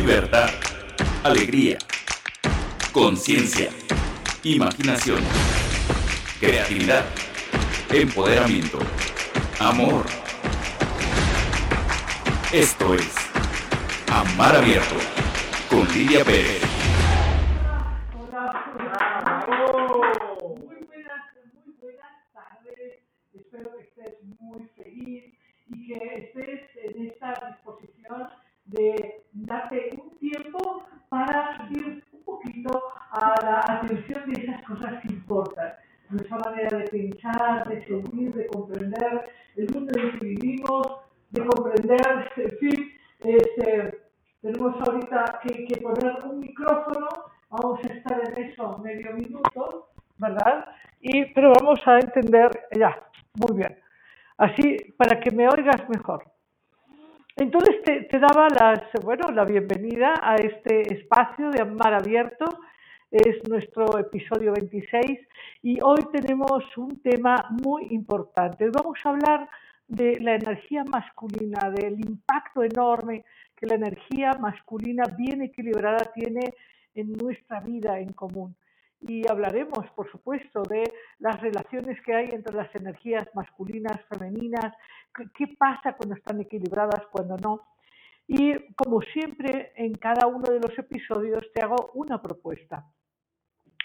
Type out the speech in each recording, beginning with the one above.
libertad, alegría, conciencia, imaginación, creatividad, empoderamiento, amor. Esto es Amar Abierto con Lidia Pérez. Muy buenas, muy buenas tardes. Espero que estés muy feliz y que estés en esta disposición de darte un tiempo para subir un poquito a la atención de esas cosas que importan. Nuestra manera de pensar, de sentir, de comprender el mundo en el que vivimos, de comprender, en fin, este, tenemos ahorita que, que poner un micrófono, vamos a estar en eso medio minuto, ¿verdad? Y, pero vamos a entender, ya, muy bien, así para que me oigas mejor. Entonces te, daba las, bueno, la bienvenida a este espacio de Amar Abierto, es nuestro episodio 26 y hoy tenemos un tema muy importante. Vamos a hablar de la energía masculina, del impacto enorme que la energía masculina bien equilibrada tiene en nuestra vida en común. Y hablaremos, por supuesto, de las relaciones que hay entre las energías masculinas, femeninas, qué, pasa cuando están equilibradas, cuando no. Y como siempre, en cada uno de los episodios te hago una propuesta.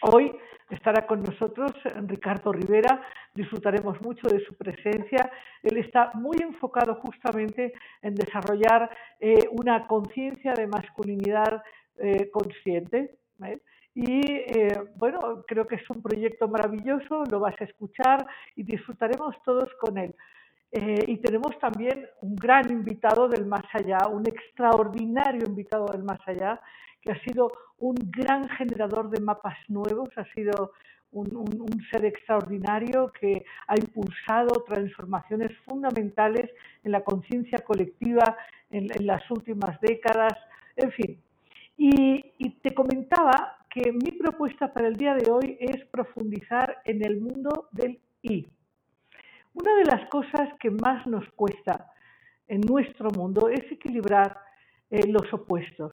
Hoy estará con nosotros Ricardo Rivera, disfrutaremos mucho de su presencia. Él está muy enfocado justamente en desarrollar eh, una conciencia de masculinidad eh, consciente. ¿eh? Y eh, bueno, creo que es un proyecto maravilloso, lo vas a escuchar y disfrutaremos todos con él. Eh, y tenemos también un gran invitado del más allá, un extraordinario invitado del más allá, que ha sido un gran generador de mapas nuevos, ha sido un, ser extraordinario que ha impulsado transformaciones fundamentales en la conciencia colectiva en, en, las últimas décadas, en fin. Y te comentaba que mi propuesta para el día de hoy es profundizar en el mundo del I. Una de las cosas que más nos cuesta en nuestro mundo es equilibrar eh, los opuestos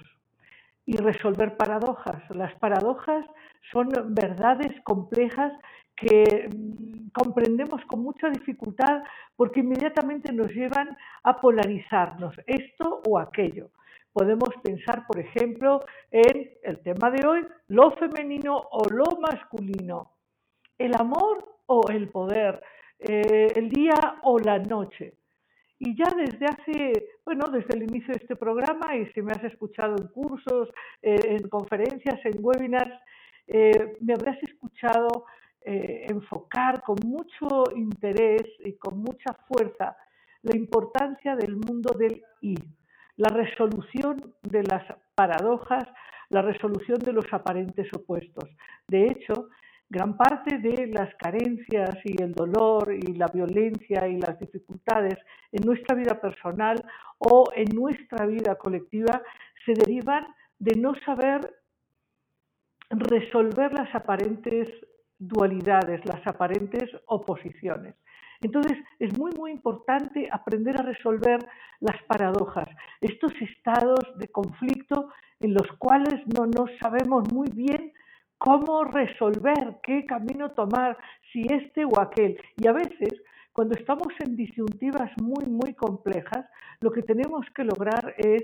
y resolver paradojas. Las paradojas son verdades complejas que mm, comprendemos con mucha dificultad porque inmediatamente nos llevan a polarizarnos, esto o aquello. Podemos pensar, por ejemplo, en el tema de hoy, lo femenino o lo masculino, el amor o el poder, eh, el día o la noche. Y ya desde hace, bueno, desde el inicio de este programa, y si me has escuchado en cursos, eh, en conferencias, en webinars, eh, me habrás escuchado enfocar con mucho interés y con mucha fuerza la importancia del mundo del I, la resolución de las paradojas, la resolución de los aparentes opuestos. De hecho, gran parte de las carencias y el dolor y la violencia y las dificultades en nuestra vida personal o en nuestra vida colectiva se derivan de no saber resolver las aparentes dualidades, las aparentes oposiciones. Entonces, es muy, muy importante aprender a resolver las paradojas, estos estados de conflicto en los cuales no nos sabemos muy bien cómo resolver, qué camino tomar, si este o aquel. Y a veces, cuando estamos en disyuntivas muy, muy complejas, lo que tenemos que lograr es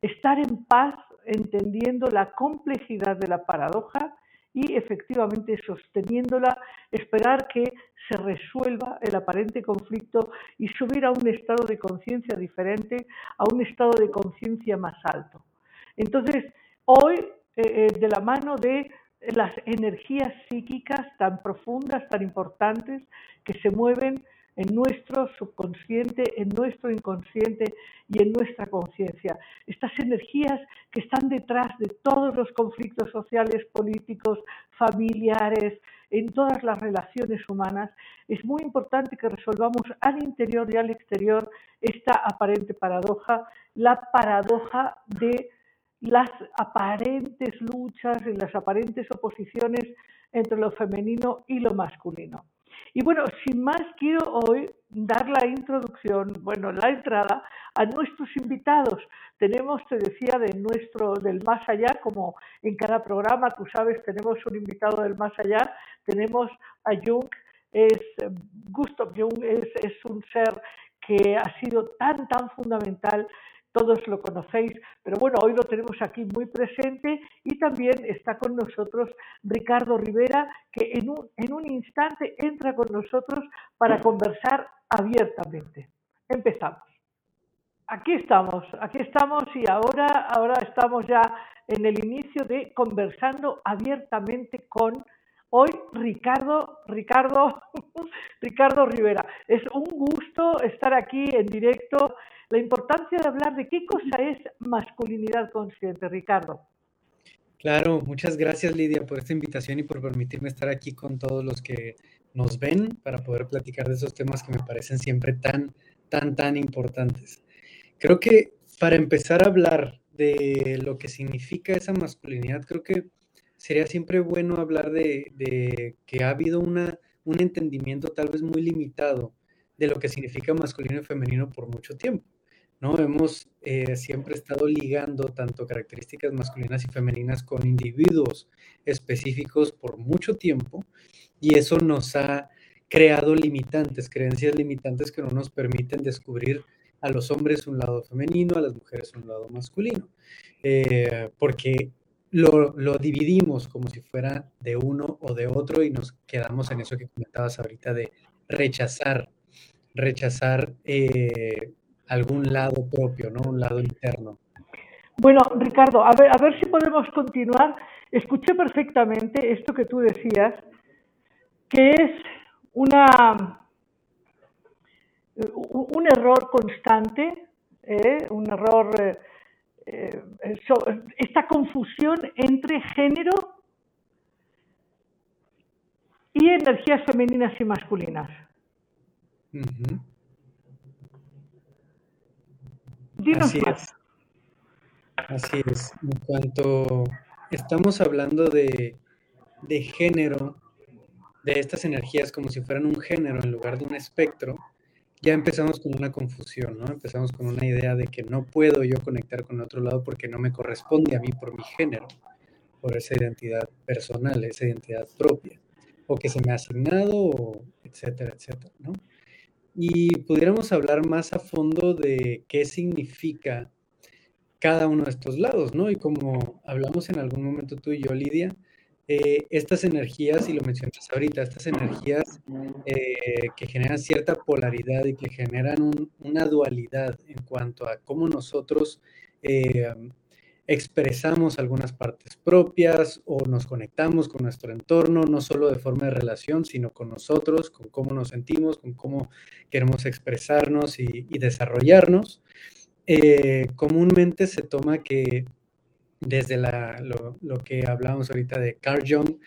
estar en paz, entendiendo la complejidad de la paradoja y efectivamente sosteniéndola, esperar que se resuelva el aparente conflicto y subir a un estado de conciencia diferente, a un estado de conciencia más alto. Entonces, hoy, eh, de la mano de las energías psíquicas tan profundas, tan importantes, que se mueven en nuestro subconsciente, en nuestro inconsciente y en nuestra conciencia. Estas energías que están detrás de todos los conflictos sociales, políticos, familiares, en todas las relaciones humanas, es muy importante que resolvamos al interior y al exterior esta aparente paradoja, la paradoja de las aparentes luchas y las aparentes oposiciones entre lo femenino y lo masculino. Y bueno, sin más, quiero hoy dar la introducción, bueno, la entrada a nuestros invitados. Tenemos, te decía, de nuestro, del más allá, como en cada programa, tú sabes, tenemos un invitado del más allá, tenemos a Jung, es, Gustav Jung es, es un ser que ha sido tan, tan fundamental todos lo conocéis, pero bueno, hoy lo tenemos aquí muy presente y también está con nosotros Ricardo Rivera, que en un, en un instante entra con nosotros para conversar abiertamente. Empezamos. Aquí estamos, aquí estamos y ahora, ahora estamos ya en el inicio de conversando abiertamente con hoy Ricardo, Ricardo, Ricardo Rivera. Es un gusto estar aquí en directo la importancia de hablar de qué cosa es masculinidad consciente, Ricardo. Claro, muchas gracias Lidia por esta invitación y por permitirme estar aquí con todos los que nos ven para poder platicar de esos temas que me parecen siempre tan, tan, tan importantes. Creo que para empezar a hablar de lo que significa esa masculinidad, creo que sería siempre bueno hablar de, que ha habido una, un entendimiento tal vez muy limitado de lo que significa masculino y femenino por mucho tiempo. ¿No? Hemos eh, siempre estado ligando tanto características masculinas y femeninas con individuos específicos por mucho tiempo y eso nos ha creado limitantes, creencias limitantes que no nos permiten descubrir a los hombres un lado femenino, a las mujeres un lado masculino, eh, porque lo, dividimos como si fuera de uno o de otro y nos quedamos en eso que comentabas ahorita de rechazar, rechazar eh, algún lado propio, ¿no? Un lado interno. Bueno, Ricardo, a ver, a ver si podemos continuar. Escuché perfectamente esto que tú decías, que es una un error constante, ¿eh? un error, eh, eh, esta confusión entre género y energías femeninas y masculinas. Así es. Así es. En cuanto estamos hablando de, de género, de estas energías como si fueran un género en lugar de un espectro, ya empezamos con una confusión, ¿no? Empezamos con una idea de que no puedo yo conectar con otro lado porque no me corresponde a mí por mi género, por esa identidad personal, esa identidad propia, o que se me ha asignado, etcétera, etcétera, ¿no? Y pudiéramos hablar más a fondo de qué significa cada uno de estos lados, ¿no? Y como hablamos en algún momento tú y yo, Lidia, eh, estas energías, y lo mencionas ahorita, estas energías eh, que generan cierta polaridad y que generan una dualidad en cuanto a cómo nosotros eh, expresamos algunas partes propias o nos conectamos con nuestro entorno, no solo de forma de relación, sino con nosotros, con cómo nos sentimos, con cómo queremos expresarnos y, desarrollarnos. Eh, comúnmente se toma que desde lo, que hablábamos ahorita de Carl Jung,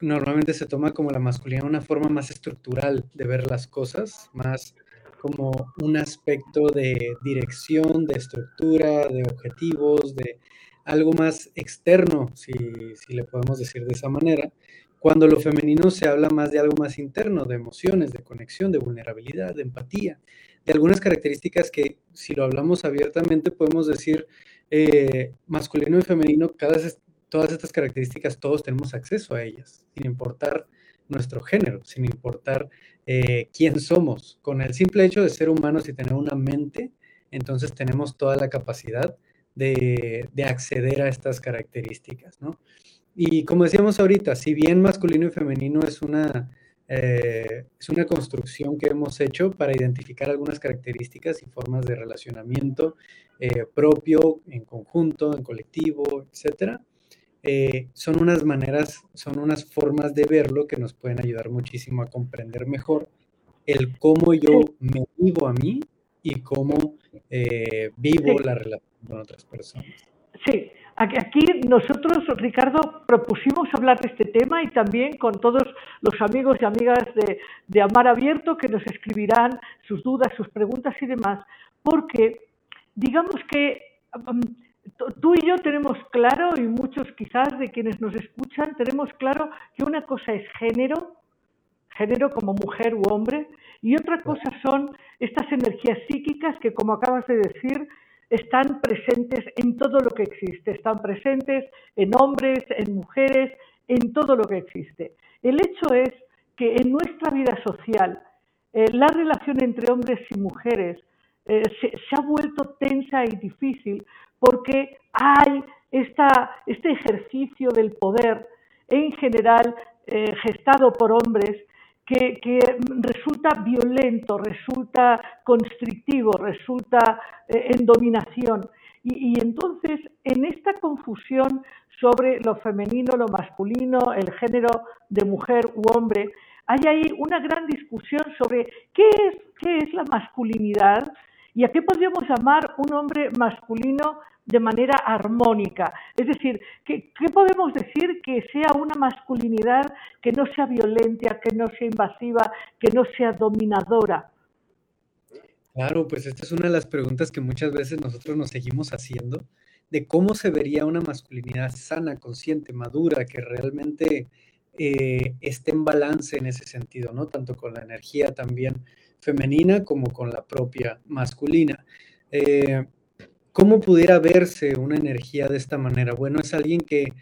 normalmente se toma como la masculinidad una forma más estructural de ver las cosas, más como un aspecto de dirección, de estructura, de objetivos, de algo más externo, si, le podemos decir de esa manera, cuando lo femenino se habla más de algo más interno, de emociones, de conexión, de vulnerabilidad, de empatía, de algunas características que si lo hablamos abiertamente podemos decir eh, masculino y femenino, cada, todas estas características todos tenemos acceso a ellas, sin importar nuestro género, sin importar eh, quién somos. Con el simple hecho de ser humanos y tener una mente, entonces tenemos toda la capacidad de, acceder a estas características, ¿no? Y como decíamos ahorita, si bien masculino y femenino es una, eh, es una construcción que hemos hecho para identificar algunas características y formas de relacionamiento eh, propio, en conjunto, en colectivo, etcétera, eh, son unas maneras, son unas formas de verlo que nos pueden ayudar muchísimo a comprender mejor el cómo yo me vivo a mí y cómo vivo la relación con otras personas. Sí, aquí nosotros, Ricardo, propusimos hablar de este tema y también con todos los amigos y amigas de, de Amar Abierto que nos escribirán sus dudas, sus preguntas y demás, porque digamos que tú y yo tenemos claro, y muchos quizás de quienes nos escuchan, tenemos claro que una cosa es género, género como mujer u hombre, y otra cosa son estas energías psíquicas que, como acabas de decir, están presentes en todo lo que existe, están presentes en hombres, en mujeres, en todo lo que existe. El hecho es que en nuestra vida social eh, la relación entre hombres y mujeres eh, se, ha vuelto tensa y difícil porque hay este ejercicio del poder en general eh, gestado por hombres que, resulta violento, resulta constrictivo, resulta en dominación. Y, entonces, en esta confusión sobre lo femenino, lo masculino, el género de mujer u hombre, hay ahí una gran discusión sobre qué es, qué es la masculinidad y a qué podríamos llamar un hombre masculino de manera armónica. Es decir, ¿qué, ¿qué, podemos decir que sea una masculinidad que no sea violenta, que no sea invasiva, que no sea dominadora? Claro, pues esta es una de las preguntas que muchas veces nosotros nos seguimos haciendo, de cómo se vería una masculinidad sana, consciente, madura, que realmente eh, esté en balance en ese sentido, ¿no? Tanto con la energía también femenina como con la propia masculina. Eh, ¿Cómo pudiera verse una energía de esta manera? Bueno, es alguien que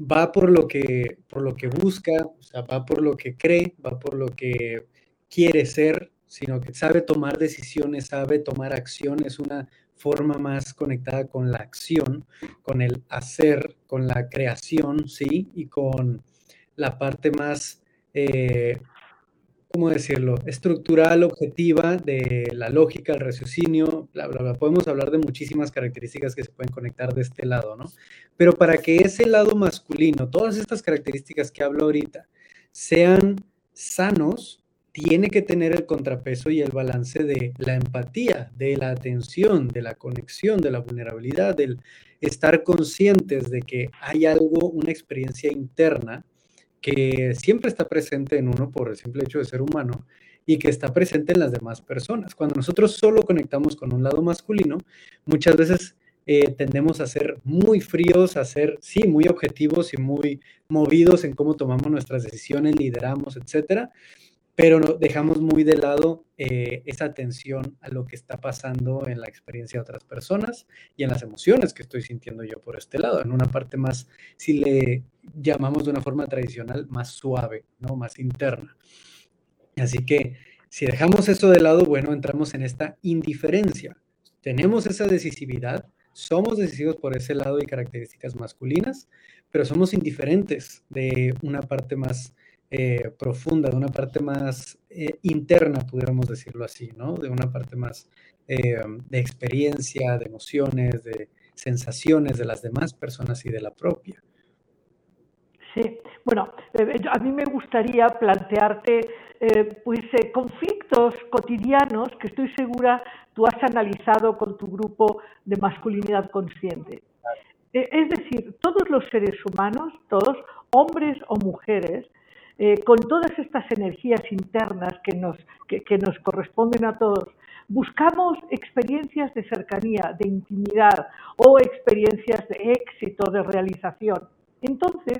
va por lo que, por lo que busca, o sea, va por lo que cree, va por lo que quiere ser, sino que sabe tomar decisiones, sabe tomar acción, es una forma más conectada con la acción, con el hacer, con la creación, ¿sí? Y con la parte más, eh, ¿cómo decirlo?, estructural, objetiva de la lógica, el raciocinio, bla, bla, bla. Podemos hablar de muchísimas características que se pueden conectar de este lado, ¿no? Pero para que ese lado masculino, todas estas características que hablo ahorita, sean sanos, tiene que tener el contrapeso y el balance de la empatía, de la atención, de la conexión, de la vulnerabilidad, del estar conscientes de que hay algo, una experiencia interna que siempre está presente en uno por el simple hecho de ser humano y que está presente en las demás personas. Cuando nosotros solo conectamos con un lado masculino, muchas veces eh, tendemos a ser muy fríos, a ser, sí, muy objetivos y muy movidos en cómo tomamos nuestras decisiones, lideramos, etcétera pero dejamos muy de lado eh, esa atención a lo que está pasando en la experiencia de otras personas y en las emociones que estoy sintiendo yo por este lado, en una parte más, si le llamamos de una forma tradicional, más suave, ¿no? más interna. Así que si dejamos eso de lado, bueno, entramos en esta indiferencia. Tenemos esa decisividad, somos decisivos por ese lado y características masculinas, pero somos indiferentes de una parte más eh, profunda, de una parte más eh, interna, pudiéramos decirlo así, ¿no? De una parte más eh, de experiencia, de emociones, de sensaciones de las demás personas y de la propia. Sí, bueno, a mí me gustaría plantearte pues conflictos cotidianos que estoy segura tú has analizado con tu grupo de masculinidad consciente. Es decir, todos los seres humanos, todos, hombres o mujeres, eh, con todas estas energías internas que nos, que, nos corresponden a todos, buscamos experiencias de cercanía, de intimidad o experiencias de éxito, de realización. Entonces,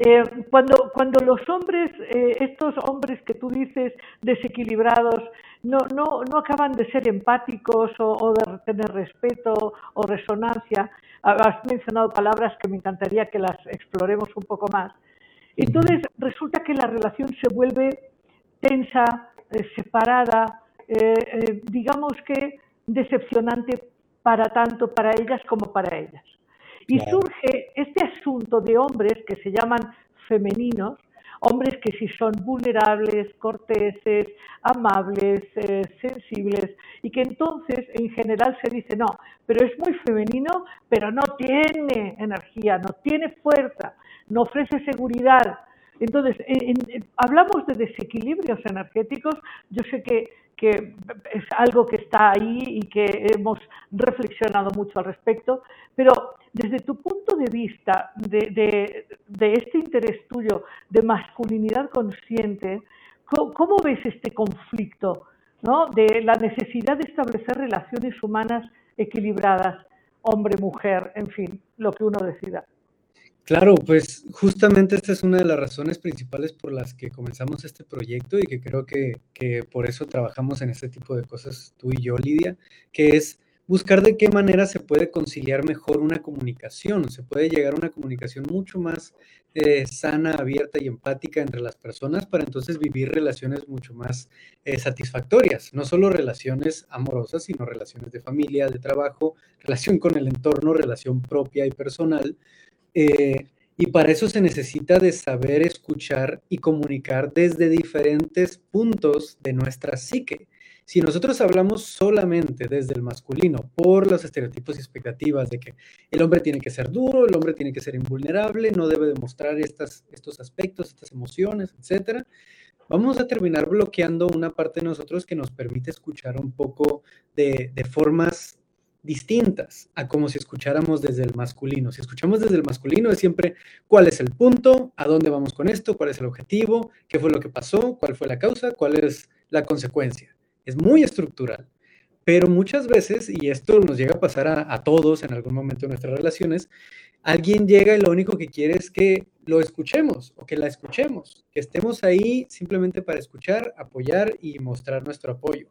eh, cuando, cuando los hombres, eh, estos hombres que tú dices desequilibrados, no, no, no acaban de ser empáticos o, o, de tener respeto o resonancia, has mencionado palabras que me encantaría que las exploremos un poco más. Entonces resulta que la relación se vuelve tensa, eh, separada, eh, eh, digamos que decepcionante para tanto para ellas como para ellas. Y surge este asunto de hombres que se llaman femeninos, hombres que sí son vulnerables, corteses, amables, sensibles, y que entonces en general se dice, no, pero es muy femenino, pero no tiene energía, no tiene fuerza no ofrece seguridad. Entonces, hablamos de desequilibrios energéticos, yo sé que, es algo que está ahí y que hemos reflexionado mucho al respecto, pero desde tu punto de vista de, este interés tuyo de masculinidad consciente, ¿cómo, ves este conflicto ¿no? de la necesidad de establecer relaciones humanas equilibradas, hombre-mujer, en fin, lo que uno decida? Claro, pues justamente esta es una de las razones principales por las que comenzamos este proyecto y que creo que, que por eso trabajamos en este tipo de cosas tú y yo, Lidia, que es buscar de qué manera se puede conciliar mejor una comunicación, se puede llegar a una comunicación mucho más eh, sana, abierta y empática entre las personas para entonces vivir relaciones mucho más eh, satisfactorias, no solo relaciones amorosas, sino relaciones de familia, de trabajo, relación con el entorno, relación propia y personal. Eh, y para eso se necesita de saber escuchar y comunicar desde diferentes puntos de nuestra psique. Si nosotros hablamos solamente desde el masculino por los estereotipos y expectativas de que el hombre tiene que ser duro, el hombre tiene que ser invulnerable, no debe demostrar estos aspectos, estas emociones, etc., vamos a terminar bloqueando una parte de nosotros que nos permite escuchar un poco de formas distintas a como si escucháramos desde el masculino. Si escuchamos desde el masculino es siempre cuál es el punto, a dónde vamos con esto, cuál es el objetivo, qué fue lo que pasó, cuál fue la causa, cuál es la consecuencia es muy estructural. Pero muchas veces, y esto nos llega a pasar a, todos en algún momento de nuestras relaciones, alguien llega y lo único que quiere es que lo escuchemos o que la escuchemos, que estemos ahí simplemente para escuchar, apoyar y mostrar nuestro apoyo.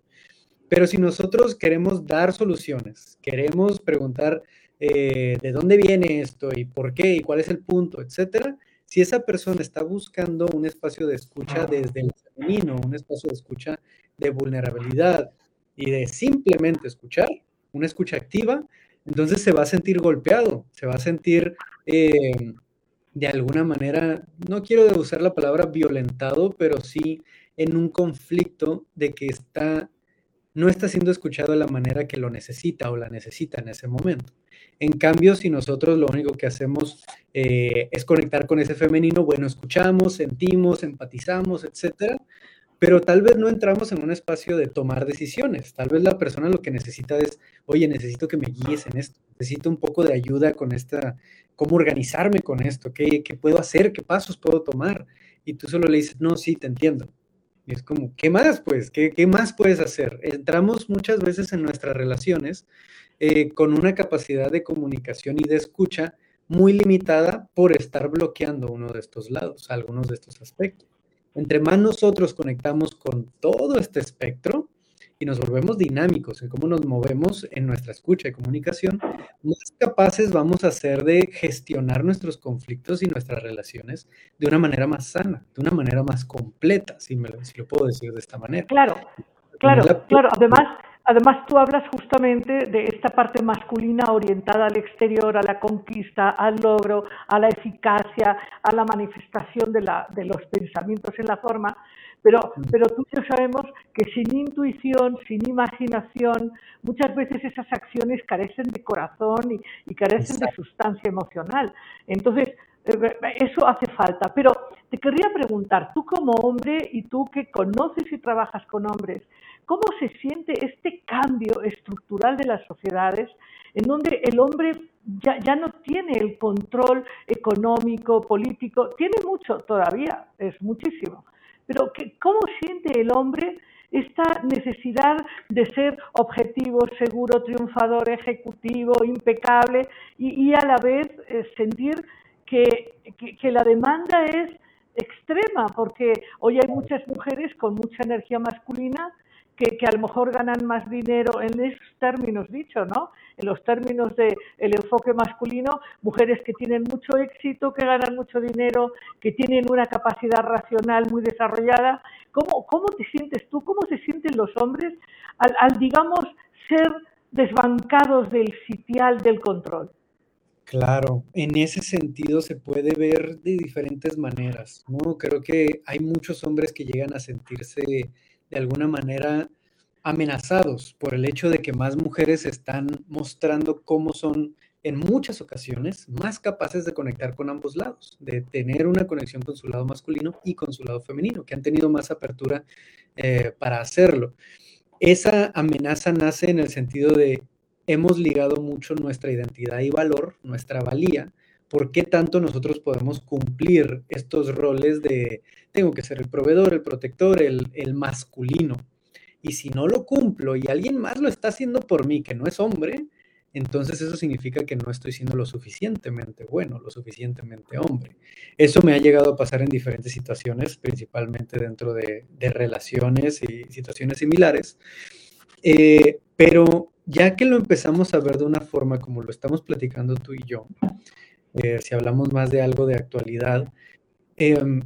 Pero si nosotros queremos dar soluciones, queremos preguntar eh, de dónde viene esto y por qué y cuál es el punto, etcétera, si esa persona está buscando un espacio de escucha desde el femenino, un espacio de escucha de vulnerabilidad y de simplemente escuchar, una escucha activa, entonces se va a sentir golpeado, se va a sentir eh, de alguna manera, no quiero usar la palabra violentado, pero sí en un conflicto de que está, no está siendo escuchado de la manera que lo necesita o la necesita en ese momento. En cambio, si nosotros lo único que hacemos eh, es conectar con ese femenino, bueno, escuchamos, sentimos, empatizamos, etcétera, pero tal vez no entramos en un espacio de tomar decisiones. Tal vez la persona lo que necesita es, oye, necesito que me guíes en esto, necesito un poco de ayuda con esta, cómo organizarme con esto, qué, qué puedo hacer, qué pasos puedo tomar. Y tú solo le dices, no, sí, te entiendo. Y es como, ¿qué más, pues? ¿Qué, más puedes hacer? Entramos muchas veces en nuestras relaciones eh, con una capacidad de comunicación y de escucha muy limitada por estar bloqueando uno de estos lados, algunos de estos aspectos. Entre más nosotros conectamos con todo este espectro y nos volvemos dinámicos en cómo nos movemos en nuestra escucha y comunicación, más capaces vamos a ser de gestionar nuestros conflictos y nuestras relaciones de una manera más sana, de una manera más completa, si, me, si lo puedo decir de esta manera. Claro, claro, claro. Además, Además, tú hablas justamente de esta parte masculina orientada al exterior, a la conquista, al logro, a la eficacia, a la manifestación de, la, de los pensamientos en la forma, pero, mm. pero tú y yo sabemos que sin intuición, sin imaginación, muchas veces esas acciones carecen de corazón y, y carecen de sustancia emocional. Entonces, eh, eso hace falta. Pero te querría preguntar, tú como hombre y tú que conoces y trabajas con hombres, ¿Cómo se siente este cambio estructural de las sociedades en donde el hombre ya, ya no tiene el control económico, político? Tiene mucho todavía, es muchísimo. Pero ¿cómo siente el hombre esta necesidad de ser objetivo, seguro, triunfador, ejecutivo, impecable y, a la vez eh, sentir que, que, la demanda es extrema, porque hoy hay muchas mujeres con mucha energía masculina que, a lo mejor ganan más dinero en esos términos dicho, ¿no? En los términos del el enfoque masculino, mujeres que tienen mucho éxito, que ganan mucho dinero, que tienen una capacidad racional muy desarrollada. ¿Cómo, cómo te sientes tú? ¿Cómo se sienten los hombres al, al digamos, ser desbancados del sitial del control? Claro, en ese sentido se puede ver de diferentes maneras, ¿no? Creo que hay muchos hombres que llegan a sentirse de alguna manera amenazados por el hecho de que más mujeres están mostrando cómo son en muchas ocasiones más capaces de conectar con ambos lados, de tener una conexión con su lado masculino y con su lado femenino, que han tenido más apertura eh, para hacerlo. Esa amenaza nace en el sentido de hemos ligado mucho nuestra identidad y valor, nuestra valía, ¿por qué tanto nosotros podemos cumplir estos roles de tengo que ser el proveedor, el protector, el, masculino? Y si no lo cumplo y alguien más lo está haciendo por mí, que no es hombre, entonces eso significa que no estoy siendo lo suficientemente bueno, lo suficientemente hombre. Eso me ha llegado a pasar en diferentes situaciones, principalmente dentro de, relaciones y situaciones similares. Eh, pero ya que lo empezamos a ver de una forma como lo estamos platicando tú y yo, eh, si hablamos más de algo de actualidad, em,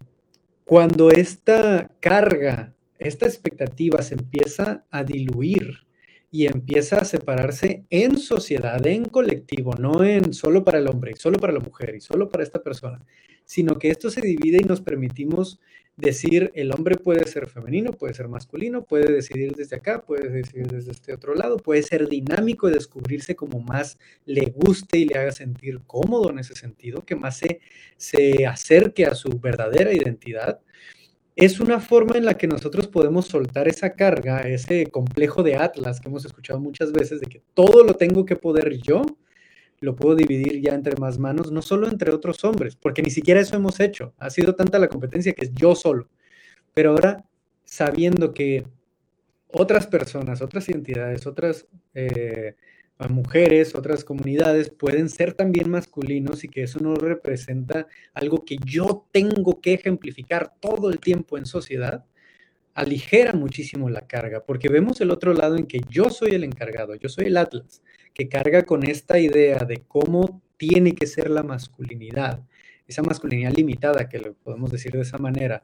cuando esta carga, esta expectativa se empieza a diluir y empieza a separarse en sociedad, en colectivo, no en solo para el hombre, solo para la mujer y solo para esta persona, sino que esto se divide y nos permitimos decir el hombre puede ser femenino, puede ser masculino, puede decidir desde acá, puede decidir desde este otro lado, puede ser dinámico y descubrirse como más le guste y le haga sentir cómodo en ese sentido, que más se, se acerque a su verdadera identidad. Es una forma en la que nosotros podemos soltar esa carga, ese complejo de Atlas que hemos escuchado muchas veces, de que todo lo tengo que poder yo, lo puedo dividir ya entre más manos, no solo entre otros hombres, porque ni siquiera eso hemos hecho. Ha sido tanta la competencia que es yo solo. Pero ahora, sabiendo que otras personas, otras identidades, otras eh, mujeres, otras comunidades pueden ser también masculinos y que eso no representa algo que yo tengo que ejemplificar todo el tiempo en sociedad, aligera muchísimo la carga, porque vemos el otro lado en que yo soy el encargado, yo soy el Atlas, que carga con esta idea de cómo tiene que ser la masculinidad, esa masculinidad limitada, que lo podemos decir de esa manera.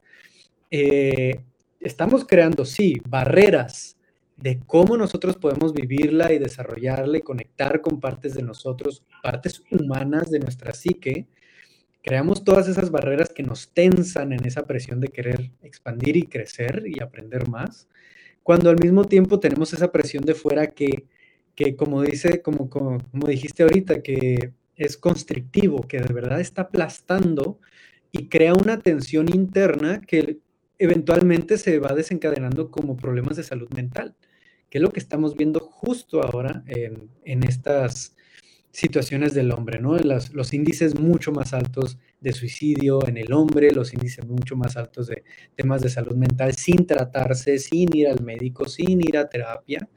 Eh, estamos creando, sí, barreras de cómo nosotros podemos vivirla y desarrollarla y conectar con partes de nosotros, partes humanas de nuestra psique, creamos todas esas barreras que nos tensan en esa presión de querer expandir y crecer y aprender más, cuando al mismo tiempo tenemos esa presión de fuera que, que como dice, como, como, como dijiste ahorita, que es constrictivo, que de verdad está aplastando y crea una tensión interna que eventualmente se va desencadenando como problemas de salud mental, que es lo que estamos viendo justo ahora en, estas situaciones del hombre, ¿no? los índices mucho más altos de suicidio en el hombre, los índices mucho más altos de temas de salud mental sin tratarse, sin ir al médico, sin ir a terapia.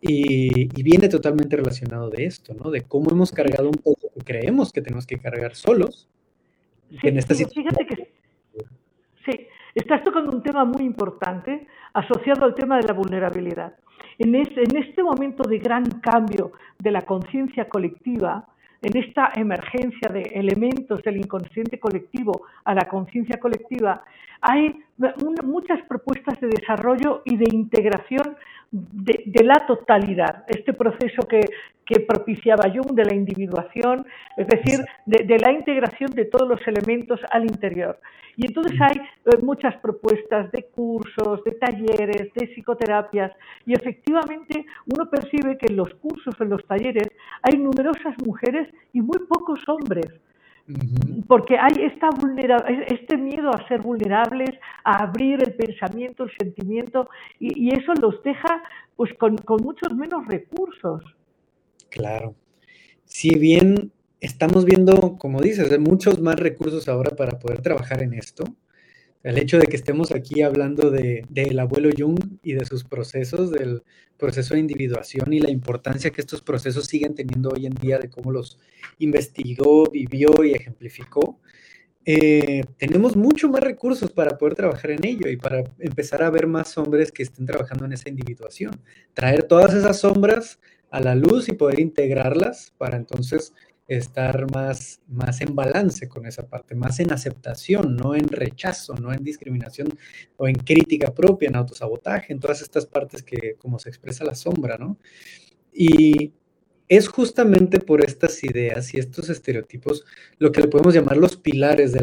Y, viene totalmente relacionado de esto, ¿no? De cómo hemos cargado un poco que creemos que tenemos que cargar solos. en esta fíjate que sí, Estás tocando un tema muy importante asociado al tema de la vulnerabilidad. En, este momento de gran cambio de la conciencia colectiva, en esta emergencia de elementos del inconsciente colectivo a la conciencia colectiva, hay muchas propuestas de desarrollo y de integración de, la totalidad, este proceso que, propiciaba Jung de la individuación, es decir, de, la integración de todos los elementos al interior. Y entonces hay eh, muchas propuestas de cursos, de talleres, de psicoterapias, y efectivamente uno percibe que en los cursos, en los talleres, hay numerosas mujeres y muy pocos hombres. Porque hay esta este miedo a ser vulnerables, a abrir el pensamiento, el sentimiento, y, eso los deja pues con, muchos menos recursos. Claro. Si bien estamos viendo, como dices, muchos más recursos ahora para poder trabajar en esto, el hecho de que estemos aquí hablando del de, abuelo Jung y de sus procesos, del proceso de individuación y la importancia que estos procesos siguen teniendo hoy en día de cómo los investigó, vivió y ejemplificó, eh, tenemos mucho más recursos para poder trabajar en ello y para empezar a ver más hombres que estén trabajando en esa individuación. Traer todas esas sombras a la luz y poder integrarlas para entonces estar más, más en balance con esa parte, más en aceptación, no en rechazo, no en discriminación o en crítica propia, en autosabotaje, en todas estas partes que como se expresa la sombra, ¿no? Y es justamente por estas ideas y estos estereotipos lo que le podemos llamar los pilares de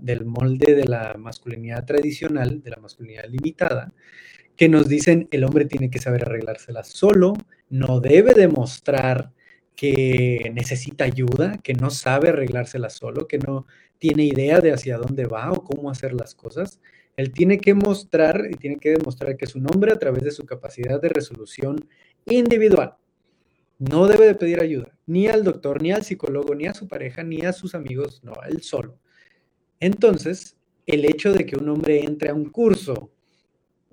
del molde de la masculinidad tradicional, de la masculinidad limitada, que nos dicen el hombre tiene que saber arreglársela solo, no debe demostrar que necesita ayuda, que no sabe arreglársela solo, que no tiene idea de hacia dónde va o cómo hacer las cosas. Él tiene que mostrar y tiene que demostrar que es un hombre a través de su capacidad de resolución individual. No debe de pedir ayuda, ni al doctor, ni al psicólogo, ni a su pareja, ni a sus amigos, no, él solo. Entonces, el hecho de que un hombre entre a un curso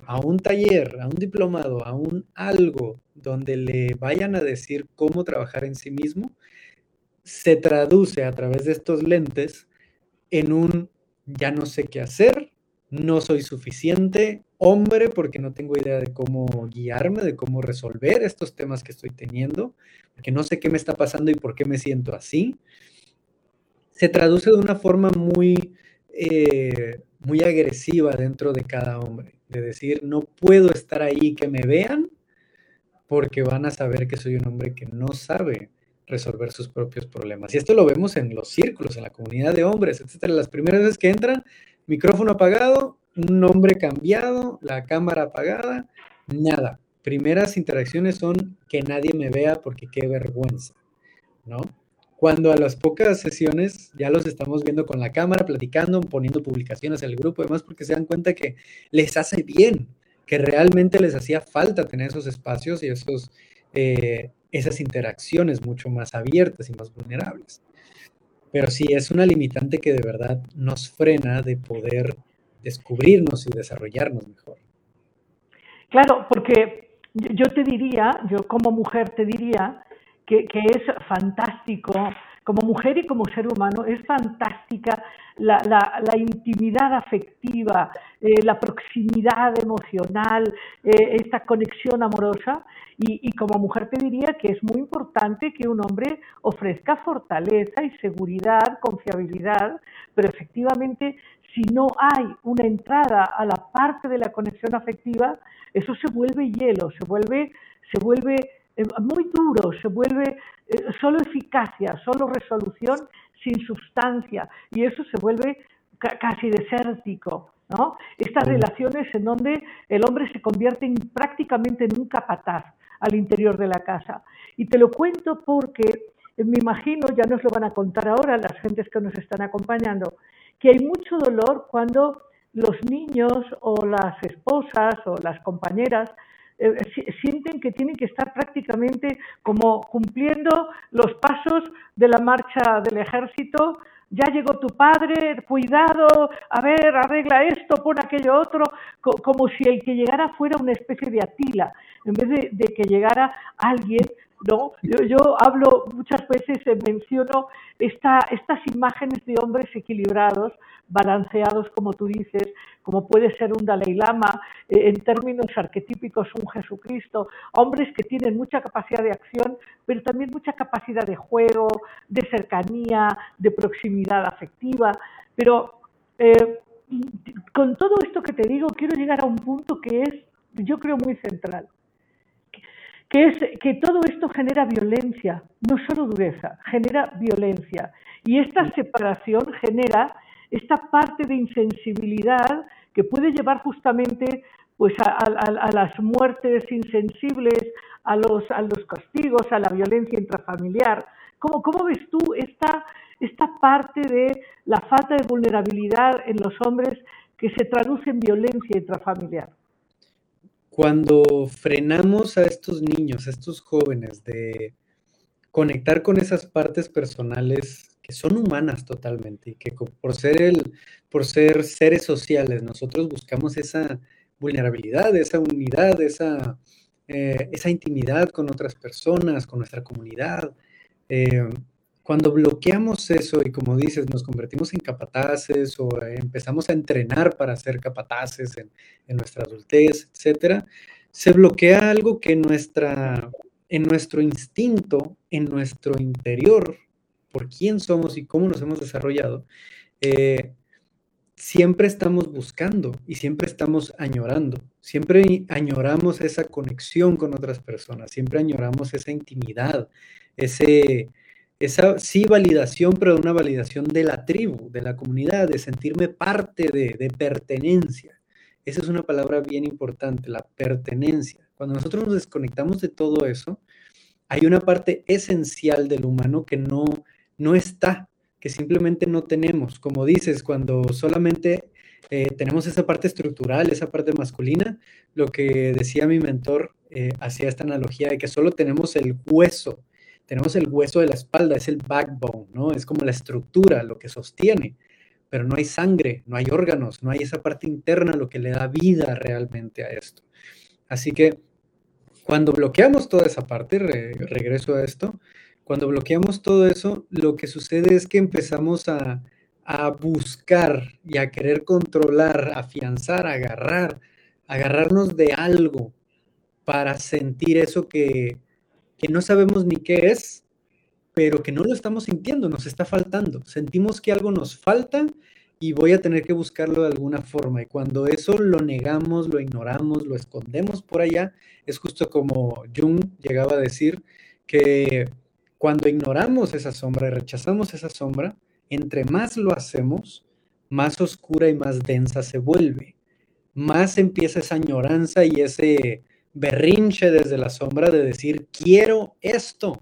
a un taller, a un diplomado, a un algo donde le vayan a decir cómo trabajar en sí mismo, se traduce a través de estos lentes en un ya no sé qué hacer, no soy suficiente hombre porque no tengo idea de cómo guiarme, de cómo resolver estos temas que estoy teniendo, porque no sé qué me está pasando y por qué me siento así. Se traduce de una forma muy, eh, muy agresiva dentro de cada hombre, de decir, no puedo estar ahí que me vean porque van a saber que soy un hombre que no sabe resolver sus propios problemas. Y esto lo vemos en los círculos, en la comunidad de hombres, etcétera. Las primeras veces que entran, micrófono apagado, un nombre cambiado, la cámara apagada, nada. Primeras interacciones son que nadie me vea porque qué vergüenza, ¿no? Cuando a las pocas sesiones ya los estamos viendo con la cámara, platicando, poniendo publicaciones al grupo, además porque se dan cuenta que les hace bien, que realmente les hacía falta tener esos espacios y esos, eh, esas interacciones mucho más abiertas y más vulnerables. Pero sí, es una limitante que de verdad nos frena de poder descubrirnos y desarrollarnos mejor. Claro, porque yo te diría, yo como mujer te diría que, es fantástico como mujer y como ser humano, es fantástica la, intimidad afectiva, eh, la proximidad emocional, eh, esta conexión amorosa. Y, como mujer te diría que es muy importante que un hombre ofrezca fortaleza y seguridad, confiabilidad, pero efectivamente si no hay una entrada a la parte de la conexión afectiva, eso se vuelve hielo, se vuelve, se vuelve muy duro, se vuelve eh, solo eficacia, solo resolución sin sustancia y eso se vuelve casi desértico. ¿no? Estas relaciones en donde el hombre se convierte en, prácticamente en un capataz al interior de la casa. Y te lo cuento porque eh, me imagino, ya nos lo van a contar ahora las gentes que nos están acompañando, que hay mucho dolor cuando los niños o las esposas o las compañeras eh, sienten que tienen que estar prácticamente como cumpliendo los pasos de la marcha del ejército. Ya llegó tu padre, cuidado, a ver, arregla esto, pon aquello otro, como si el que llegara fuera una especie de Atila, en vez de que llegara alguien ¿no? Yo, yo hablo muchas veces, eh, menciono esta, estas imágenes de hombres equilibrados, balanceados, como tú dices, como puede ser un Dalai Lama, eh, en términos arquetípicos un Jesucristo, hombres que tienen mucha capacidad de acción, pero también mucha capacidad de juego, de cercanía, de proximidad afectiva. Pero eh, con todo esto que te digo, quiero llegar a un punto que es, yo creo, muy central que es que todo esto genera violencia, no solo dureza, genera violencia. Y esta separación genera esta parte de insensibilidad que puede llevar justamente pues a, las muertes insensibles, a los, a los castigos, a la violencia intrafamiliar. ¿Cómo, cómo ves tú esta, esta parte de la falta de vulnerabilidad en los hombres que se traduce en violencia intrafamiliar? Cuando frenamos a estos niños, a estos jóvenes de conectar con esas partes personales que son humanas totalmente y que por ser, el, por ser seres sociales nosotros buscamos esa vulnerabilidad, esa unidad, esa, eh, esa intimidad con otras personas, con nuestra comunidad. Eh, cuando bloqueamos eso y como dices, nos convertimos en capataces o empezamos a entrenar para ser capataces en, nuestra adultez, etcétera, se bloquea algo que nuestra, en nuestro instinto, en nuestro interior, por quién somos y cómo nos hemos desarrollado, eh, siempre estamos buscando y siempre estamos añorando. Siempre añoramos esa conexión con otras personas, siempre añoramos esa intimidad, ese, esa sí validación, pero una validación de la tribu, de la comunidad, de sentirme parte de, de pertenencia. Esa es una palabra bien importante, la pertenencia. Cuando nosotros nos desconectamos de todo eso, hay una parte esencial del humano que no, no está, que simplemente no tenemos. Como dices, cuando solamente eh, tenemos esa parte estructural, esa parte masculina, lo que decía mi mentor eh, hacía esta analogía de que solo tenemos el hueso tenemos el hueso de la espalda, es el backbone, ¿no? Es como la estructura, lo que sostiene. pero no hay sangre, no hay órganos, no hay esa parte interna lo que le da vida realmente a esto. Así que cuando bloqueamos toda esa parte, regreso a esto, cuando bloqueamos todo eso, lo que sucede es que empezamos a, a buscar y a querer controlar, afianzar, agarrar, agarrarnos de algo para sentir eso que, que no sabemos ni qué es, pero que no lo estamos sintiendo, nos está faltando. Sentimos que algo nos falta y voy a tener que buscarlo de alguna forma. Y cuando eso lo negamos, lo ignoramos, lo escondemos por allá, es justo como Jung llegaba a decir que cuando ignoramos esa sombra y rechazamos esa sombra, entre más lo hacemos, más oscura y más densa se vuelve. Más empieza esa añoranza y ese berrinche desde la sombra de decir, quiero esto,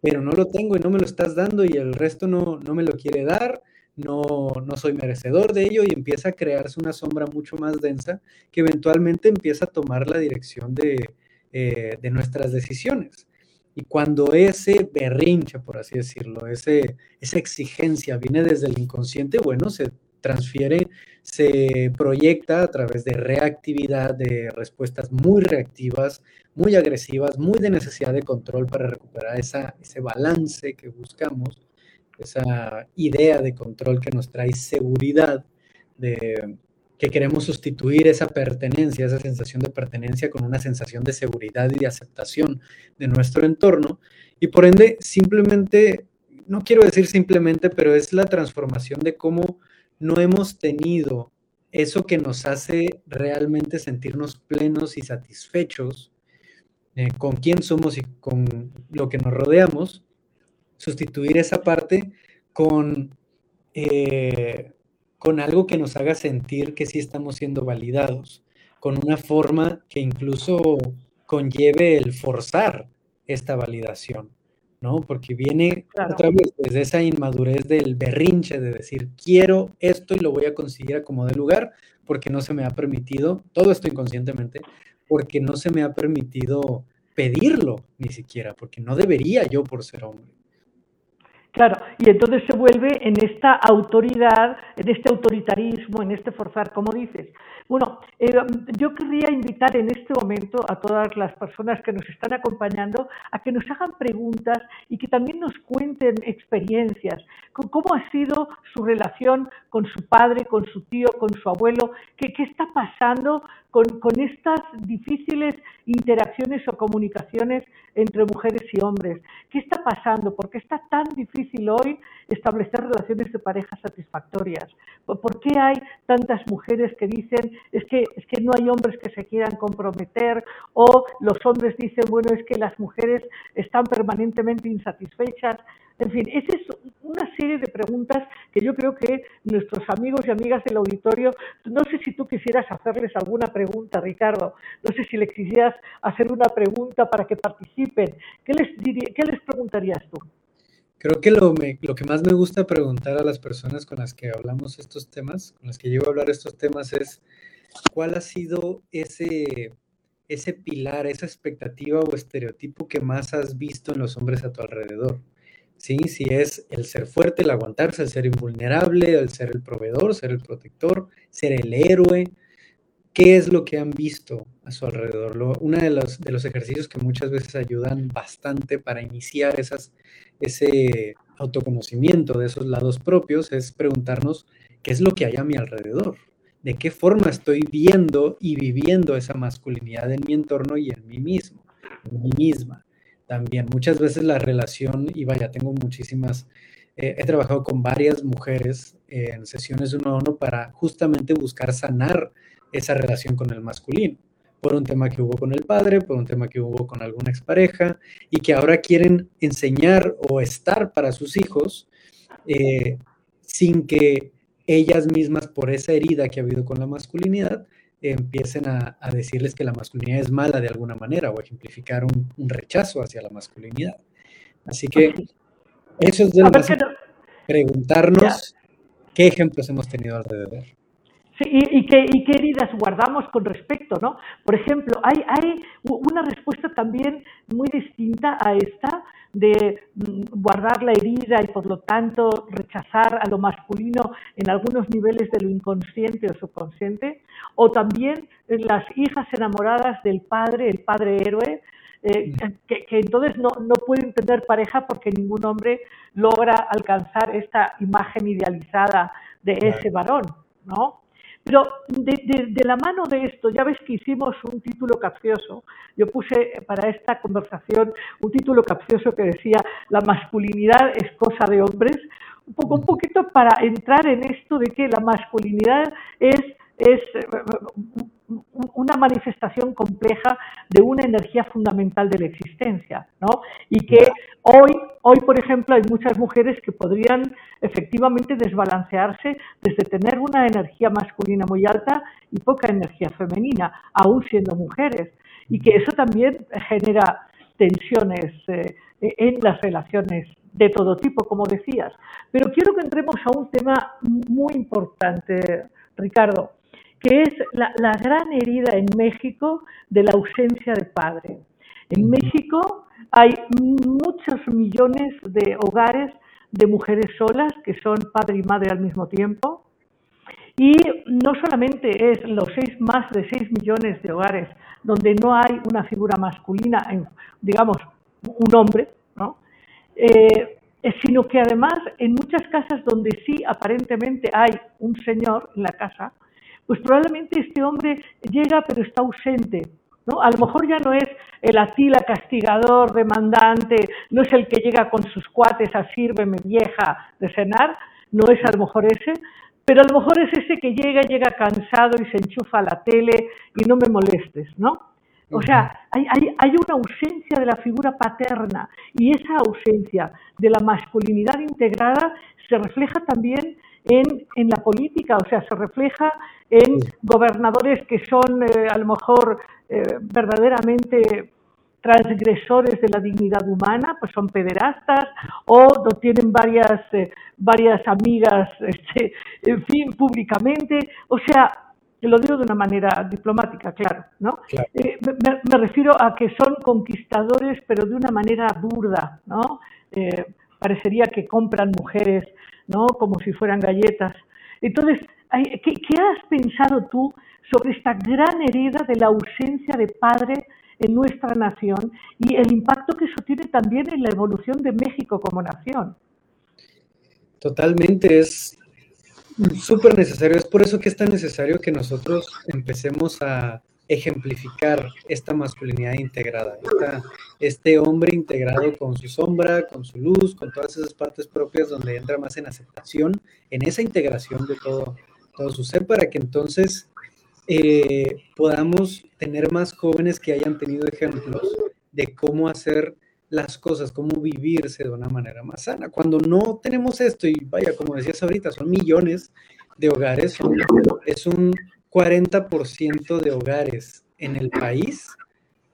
pero no lo tengo y no me lo estás dando y el resto no, no me lo quiere dar, no, no soy merecedor de ello y empieza a crearse una sombra mucho más densa que eventualmente empieza a tomar la dirección de, eh, de nuestras decisiones. Y cuando ese berrinche, por así decirlo, ese, esa exigencia viene desde el inconsciente, bueno, se transfiere, se proyecta a través de reactividad, de respuestas muy reactivas, muy agresivas, muy de necesidad de control para recuperar esa, ese balance que buscamos, esa idea de control que nos trae seguridad de, que queremos sustituir esa pertenencia, esa sensación de pertenencia con una sensación de seguridad y de aceptación de nuestro entorno. Y por ende, simplemente, no quiero decir simplemente, pero es la transformación de cómo no hemos tenido eso que nos hace realmente sentirnos plenos y satisfechos eh, con quién somos y con lo que nos rodeamos, sustituir esa parte con eh, con algo que nos haga sentir que sí estamos siendo validados, con una forma que incluso conlleve el forzar esta validación, ¿no? Porque viene otra vez desde esa inmadurez del berrinche de decir, quiero esto y lo voy a conseguir a como de lugar, porque no se me ha permitido, todo esto inconscientemente, porque no se me ha permitido pedirlo ni siquiera, porque no debería yo por ser hombre. Claro, y entonces se vuelve en esta autoridad, en este autoritarismo, en este forzar, como dices. Bueno, eh, yo querría invitar en este momento a todas las personas que nos están acompañando a que nos hagan preguntas y que también nos cuenten experiencias, cómo ha sido su relación con su padre, con su tío, con su abuelo, qué, qué está pasando con, estas difíciles interacciones o comunicaciones entre mujeres y hombres. ¿Qué está pasando? ¿Por qué está tan difícil hoy establecer relaciones de pareja satisfactorias? ¿Por qué hay tantas mujeres que dicen es que, es que no hay hombres que se quieran comprometer? O los hombres dicen, bueno, es que las mujeres están permanentemente insatisfechas. En fin, esa es una serie de preguntas que yo creo que nuestros amigos y amigas del auditorio, no sé si tú quisieras hacerles alguna pregunta, Ricardo, no sé si le quisieras hacer una pregunta para que participen. ¿Qué les, qué les preguntarías tú? Creo que lo, lo que más me gusta preguntar a las personas con las que hablamos estos temas, con las que llevo a hablar estos temas, es cuál ha sido ese, ese pilar, esa expectativa o estereotipo que más has visto en los hombres a tu alrededor. ¿Sí? Si es el ser fuerte, el aguantarse, el ser invulnerable, el ser el proveedor, ser el protector, ser el héroe. ¿Qué es lo que han visto a su alrededor? uno de los, de los ejercicios que muchas veces ayudan bastante para iniciar ese autoconocimiento de esos lados propios es preguntarnos qué es lo que hay a mi alrededor, de qué forma estoy viendo y viviendo esa masculinidad en mi entorno y en mí mismo, en mí misma también. Muchas veces la relación, y vaya, tengo muchísimas, eh, he trabajado con varias mujeres en sesiones uno a uno para justamente buscar sanar esa relación con el masculino, por un tema que hubo con el padre, por un tema que hubo con alguna expareja, y que ahora quieren enseñar o estar para sus hijos eh, sin que ellas mismas, por esa herida que ha habido con la masculinidad, empiecen a, decirles que la masculinidad es mala de alguna manera o ejemplificar un, rechazo hacia la masculinidad. Así que eso es de lo más preguntarnos qué ejemplos hemos tenido alrededor. Sí, y, qué, y, qué, heridas guardamos con respecto, ¿no? Por ejemplo, hay, hay una respuesta también muy distinta a esta de mm, guardar la herida y por lo tanto rechazar a lo masculino en algunos niveles de lo inconsciente o subconsciente, o también las hijas enamoradas del padre, el padre héroe, eh, que, entonces no, no, pueden tener pareja porque ningún hombre logra alcanzar esta imagen idealizada de ese varón, ¿no? Pero de, de, la mano de esto, ya ves que hicimos un título capcioso. Yo puse para esta conversación un título capcioso que decía La masculinidad es cosa de hombres. Un poco, un poquito para entrar en esto de que la masculinidad es, es una manifestación compleja de una energía fundamental de la existencia, ¿no? Y que hoy, hoy, por ejemplo, hay muchas mujeres que podrían efectivamente desbalancearse desde tener una energía masculina muy alta y poca energía femenina, aún siendo mujeres, y que eso también genera tensiones eh, en las relaciones de todo tipo, como decías. Pero quiero que entremos a un tema muy importante, Ricardo que es la, gran herida en México de la ausencia de padre. En México hay muchos millones de hogares de mujeres solas que son padre y madre al mismo tiempo. Y no solamente es los seis, más de 6 millones de hogares donde no hay una figura masculina, digamos, un hombre, ¿no? Eh, sino que además en muchas casas donde sí aparentemente hay un señor en la casa, pues probablemente este hombre llega pero está ausente. ¿no? A lo mejor ya no es el Atila castigador, demandante, no es el que llega con sus cuates a sírveme vieja de cenar, no es a lo mejor ese, pero a lo mejor es ese que llega, llega cansado y se enchufa a la tele y no me molestes, ¿no? O sea, hay, hay, hay, una ausencia de la figura paterna y esa ausencia de la masculinidad integrada se refleja también en, en la política, o sea, se refleja en gobernadores que son eh, a lo mejor eh, verdaderamente transgresores de la dignidad humana, pues son pederastas o no tienen varias, eh, varias amigas, este, en fin, públicamente. O sea, lo digo de una manera diplomática, claro, ¿no? me, me, refiero a que son conquistadores, pero de una manera burda, ¿no? parecería que compran mujeres ¿no? Como si fueran galletas. Entonces, ¿qué, has pensado tú sobre esta gran herida de la ausencia de padre en nuestra nación y el impacto que eso tiene también en la evolución de México como nación? Totalmente, es súper necesario. Es por eso que es tan necesario que nosotros empecemos a ejemplificar esta masculinidad integrada, este hombre integrado con su sombra, con su luz, con todas esas partes propias donde entra más en aceptación, en esa integración de todo, todo su ser, para que entonces eh, podamos tener más jóvenes que hayan tenido ejemplos de cómo hacer las cosas, cómo vivirse de una manera más sana. Cuando no tenemos esto, y vaya, como decías ahorita, son millones de hogares, es un 40% de hogares en el país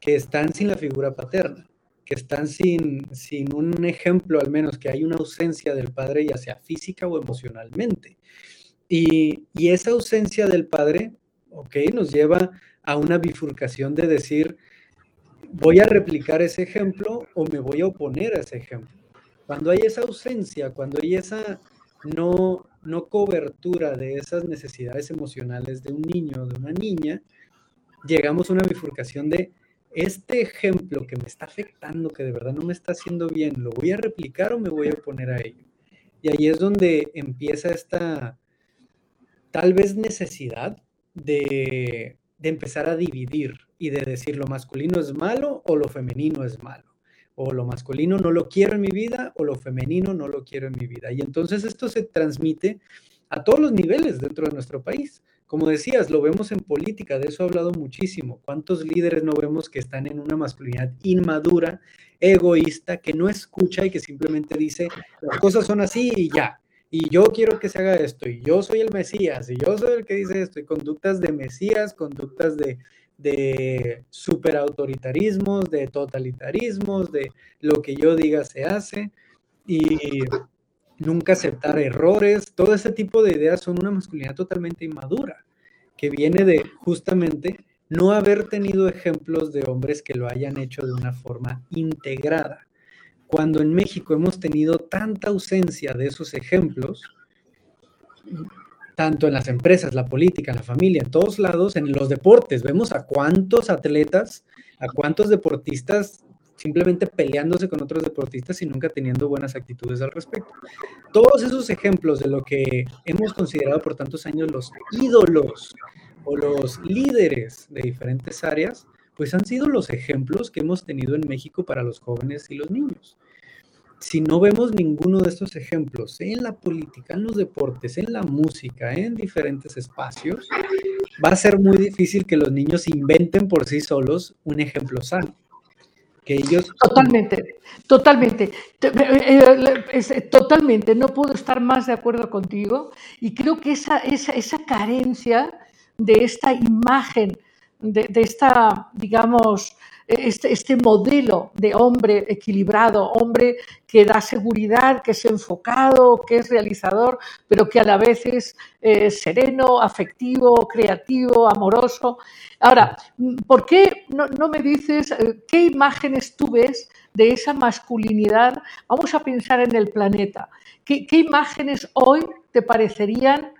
que están sin la figura paterna, que están sin, sin un ejemplo al menos, que hay una ausencia del padre, ya sea física o emocionalmente. Y, y esa ausencia del padre, ok, nos lleva a una bifurcación de decir, voy a replicar ese ejemplo o me voy a oponer a ese ejemplo. Cuando hay esa ausencia, cuando hay esa no, no cobertura de esas necesidades emocionales de un niño o de una niña, llegamos a una bifurcación de este ejemplo que me está afectando, que de verdad no me está haciendo bien, ¿lo voy a replicar o me voy a oponer a ello? Y ahí es donde empieza esta tal vez necesidad de, de empezar a dividir y de decir lo masculino es malo o lo femenino es malo o lo masculino no lo quiero en mi vida o lo femenino no lo quiero en mi vida. Y entonces esto se transmite a todos los niveles dentro de nuestro país. Como decías, lo vemos en política, de eso he hablado muchísimo. ¿Cuántos líderes no vemos que están en una masculinidad inmadura, egoísta, que no escucha y que simplemente dice, las cosas son así y ya? Y yo quiero que se haga esto, y yo soy el Mesías, y yo soy el que dice esto, y conductas de Mesías, conductas de de superautoritarismos, de totalitarismos, de lo que yo diga se hace y nunca aceptar errores. Todo ese tipo de ideas son una masculinidad totalmente inmadura, que viene de justamente no haber tenido ejemplos de hombres que lo hayan hecho de una forma integrada. cuando en México hemos tenido tanta ausencia de esos ejemplos, tanto en las empresas, la política, la familia, en todos lados, en los deportes, vemos a cuántos atletas, a cuántos deportistas simplemente peleándose con otros deportistas y nunca teniendo buenas actitudes al respecto. Todos esos ejemplos de lo que hemos considerado por tantos años los ídolos o los líderes de diferentes áreas, pues han sido los ejemplos que hemos tenido en México para los jóvenes y los niños. Si no vemos ninguno de estos ejemplos en la política, en los deportes, en la música, en diferentes espacios, va a ser muy difícil que los niños inventen por sí solos un ejemplo sano. Que ellos... Totalmente, totalmente, eh, eh, totalmente. No puedo estar más de acuerdo contigo y creo que esa, esa, esa carencia de esta imagen, de, esta, digamos, este, este, modelo de hombre equilibrado, hombre que da seguridad, que es enfocado, que es realizador, pero que a la vez es eh, sereno, afectivo, creativo, amoroso. Ahora, ¿por qué no, me dices eh, qué imágenes tú ves de esa masculinidad? Vamos a pensar en el planeta. qué imágenes hoy te parecerían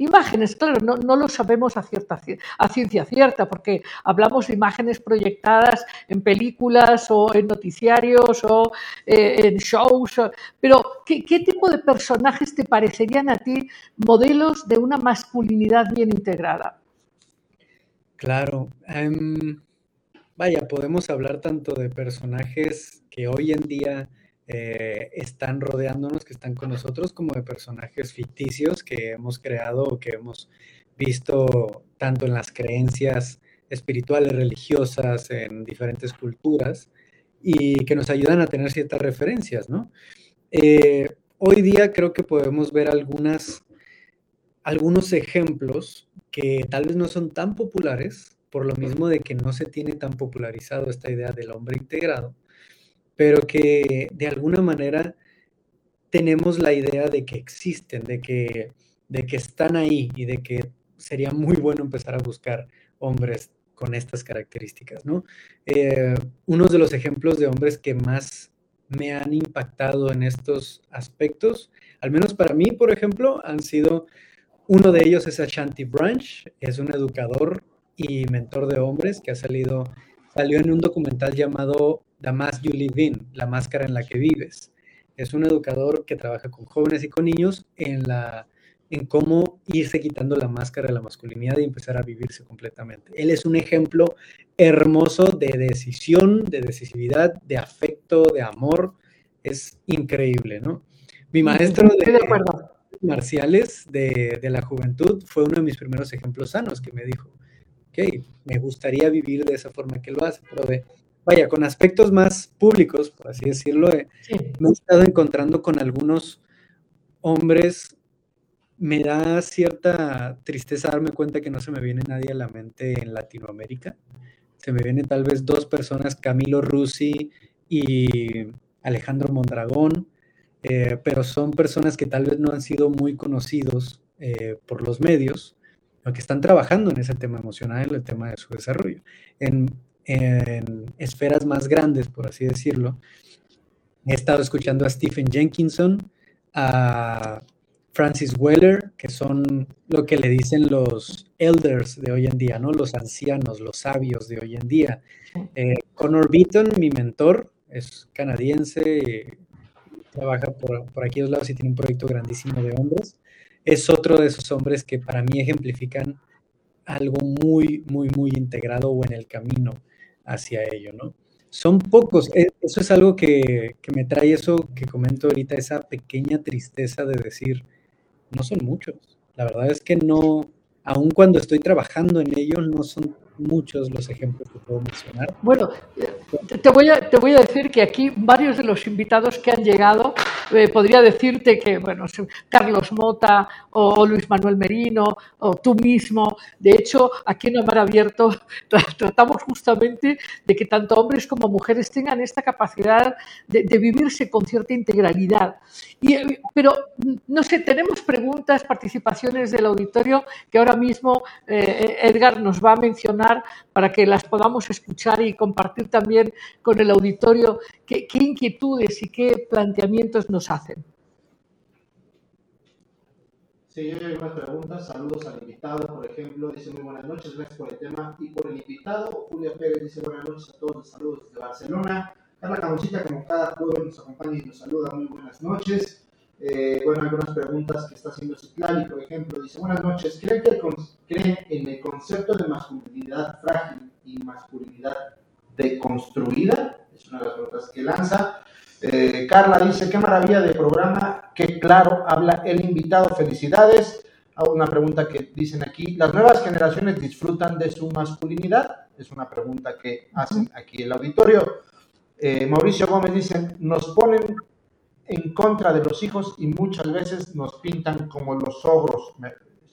Imágenes, claro, no, lo sabemos a ciencia cierta, porque hablamos de imágenes proyectadas en películas o en noticiarios o eh, en shows, pero ¿qué, tipo de personajes te parecerían a ti modelos de una masculinidad bien integrada? Claro. Em, vaya, podemos hablar tanto de personajes que hoy en día eh, están rodeándonos, que están con nosotros, como de personajes ficticios que hemos creado o que hemos visto tanto en las creencias espirituales, religiosas, en diferentes culturas, y que nos ayudan a tener ciertas referencias, ¿no? Eh, hoy día creo que podemos ver algunas, algunos ejemplos que tal vez no son tan populares, por lo mismo de que no se tiene tan popularizado esta idea del hombre integrado, pero que de alguna manera tenemos la idea de que existen, de que, de que están ahí y de que sería muy bueno empezar a buscar hombres con estas características, ¿no? Eh, uno de los ejemplos de hombres que más me han impactado en estos aspectos, al menos para mí, por ejemplo, han sido, uno de ellos es Ashanti Branch, es un educador y mentor de hombres que ha salido, salió en un documental llamado The Mask You Live In, la máscara en la que vives. Es un educador que trabaja con jóvenes y con niños en, la, en cómo irse quitando la máscara de la masculinidad y empezar a vivirse completamente. Él es un ejemplo hermoso de decisión, de decisividad, de afecto, de amor. Es increíble, ¿no? Mi maestro de, marciales de, de, la juventud fue uno de mis primeros ejemplos sanos que me dijo, ok, me gustaría vivir de esa forma que lo hace, pero de vaya, con aspectos más públicos, por así decirlo, eh, me he estado encontrando con algunos hombres. Me da cierta tristeza darme cuenta que no se me viene nadie a la mente en Latinoamérica. Se me vienen tal vez dos personas, Camilo Rusi y Alejandro Mondragón, eh, pero son personas que tal vez no han sido muy conocidos eh, por los medios, o que están trabajando en ese tema emocional, en el tema de su desarrollo. En, en esferas más grandes, por así decirlo. He estado escuchando a Stephen Jenkinson, a Francis Weller, que son lo que le dicen los elders de hoy en día, ¿no? Los ancianos, los sabios de hoy en día. Eh, Connor Beaton, mi mentor, es canadiense, trabaja por, por aquellos lados y tiene un proyecto grandísimo de hombres. Es otro de esos hombres que para mí ejemplifican algo muy, muy, muy integrado o en el camino hacia ello, ¿no? Son pocos, e, eso es algo que, me trae eso que comento ahorita, esa pequeña tristeza de decir, no son muchos. La verdad es que no, aun cuando estoy trabajando en ello, no son muchos los ejemplos que puedo mencionar. Bueno, te voy, a, te voy a decir que aquí varios de los invitados que han llegado eh, podría decirte que, bueno, Carlos Mota o, Luis Manuel Merino o tú mismo, de hecho, aquí en Amar Abierto tratamos justamente de que tanto hombres como mujeres tengan esta capacidad de, vivirse con cierta integralidad. Y, eh, pero, no sé, tenemos preguntas, participaciones del auditorio que ahora mismo eh, Edgar nos va a mencionar para que las podamos escuchar y compartir también con el auditorio qué, inquietudes y qué planteamientos nos hacen. Sí, hay algunas preguntas. Saludos al invitado, por ejemplo. Dice muy buenas noches, gracias por el tema y por el invitado. Julia Pérez dice buenas noches a todos, saludos desde Barcelona. Carla Camoncita, como cada jueves, nos acompaña y nos saluda. Muy buenas noches. Eh, bueno, algunas preguntas que está haciendo Citlali, por ejemplo. Dice buenas noches. ¿Creen, que ¿Creen en el concepto de masculinidad frágil y masculinidad deconstruida? Es una de las preguntas que lanza. Eh, Carla dice, qué maravilla de programa, qué claro habla el invitado, felicidades. Una pregunta que dicen aquí, ¿las nuevas generaciones disfrutan de su masculinidad? Es una pregunta que hacen aquí el auditorio. Eh, Mauricio Gómez dice, nos ponen en contra de los hijos y muchas veces nos pintan como los ogros.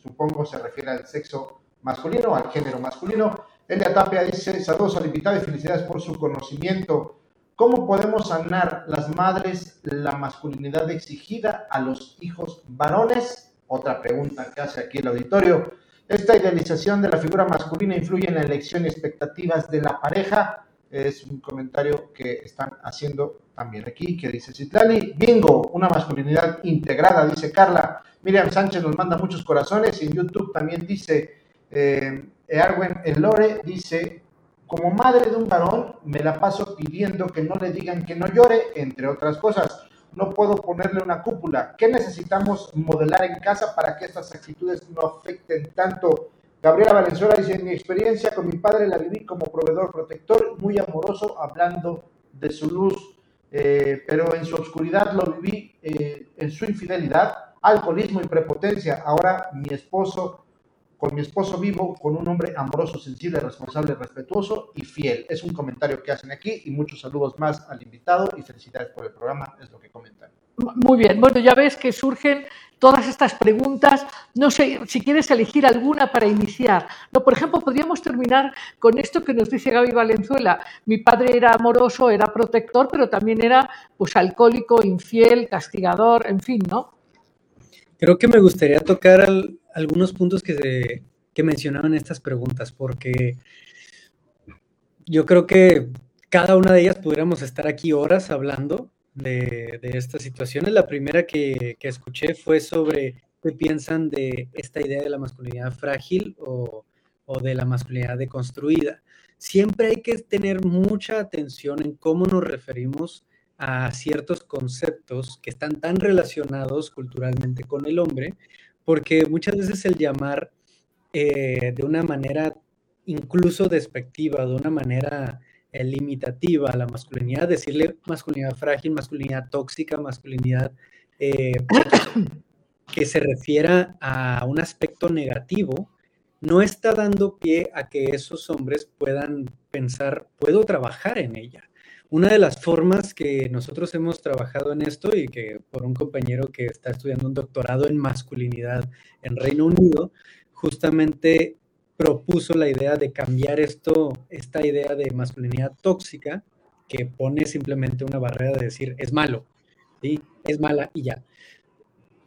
supongo se refiere al sexo masculino, al género masculino. Elia Tapia dice, saludos al invitado y felicidades por su conocimiento. ¿Cómo podemos sanar las madres la masculinidad exigida a los hijos varones? Otra pregunta que hace aquí el auditorio. ¿Esta idealización de la figura masculina influye en la elección y expectativas de la pareja? Es un comentario que están haciendo también aquí, que dice Citlali. Bingo, una masculinidad integrada, dice Carla. Miriam Sánchez nos manda muchos corazones en YouTube también dice, eh, Erwin Elore dice, como madre de un varón, me la paso pidiendo que no le digan que no llore, entre otras cosas. No puedo ponerle una cúpula. ¿Qué necesitamos modelar en casa para que estas actitudes no afecten tanto? Gabriela Valenzuela dice, en mi experiencia con mi padre la viví como proveedor protector, muy amoroso, hablando de su luz, eh, pero en su oscuridad lo viví eh, en su infidelidad, alcoholismo y prepotencia. Ahora mi esposo con mi esposo vivo, con un hombre amoroso, sensible, responsable, respetuoso y fiel. Es un comentario que hacen aquí y muchos saludos más al invitado y felicidades por el programa, es lo que comentan. Muy bien, bueno, ya ves que surgen todas estas preguntas. No sé si quieres elegir alguna para iniciar. No, por ejemplo, podríamos terminar con esto que nos dice Gaby Valenzuela. Mi padre era amoroso, era protector, pero también era pues alcohólico, infiel, castigador, en fin, ¿no? Creo que me gustaría tocar algunos puntos que, se, mencionaban estas preguntas, porque yo creo que cada una de ellas pudiéramos estar aquí horas hablando de, estas situaciones. La primera que, escuché fue sobre qué piensan de esta idea de la masculinidad frágil o, o de la masculinidad deconstruida. Siempre hay que tener mucha atención en cómo nos referimos a ciertos conceptos que están tan relacionados culturalmente con el hombre, porque muchas veces el llamar eh, de una manera incluso despectiva, de una manera eh, limitativa a la masculinidad, decirle masculinidad frágil, masculinidad tóxica, masculinidad eh, que se refiera a un aspecto negativo, no está dando pie a que esos hombres puedan pensar, puedo trabajar en ella. Una de las formas que nosotros hemos trabajado en esto y que por un compañero que está estudiando un doctorado en masculinidad en Reino Unido, justamente propuso la idea de cambiar esto, esta idea de masculinidad tóxica, que pone simplemente una barrera de decir es malo, ¿sí? es mala y ya,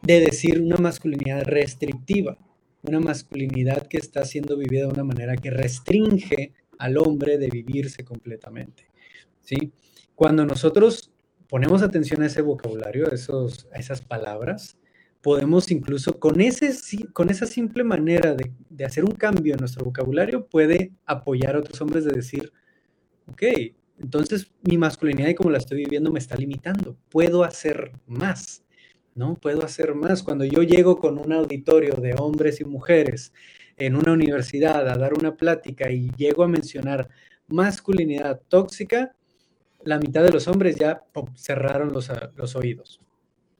de decir una masculinidad restrictiva, una masculinidad que está siendo vivida de una manera que restringe al hombre de vivirse completamente. ¿Sí? Cuando nosotros ponemos atención a ese vocabulario, a, esos, a esas palabras, podemos incluso con, ese, con esa simple manera de, de, hacer un cambio en nuestro vocabulario, puede apoyar a otros hombres de decir, ok, entonces mi masculinidad y como la estoy viviendo me está limitando, puedo hacer más, ¿no? Puedo hacer más. Cuando yo llego con un auditorio de hombres y mujeres en una universidad a dar una plática y llego a mencionar masculinidad tóxica, la mitad de los hombres ya cerraron los, los, oídos.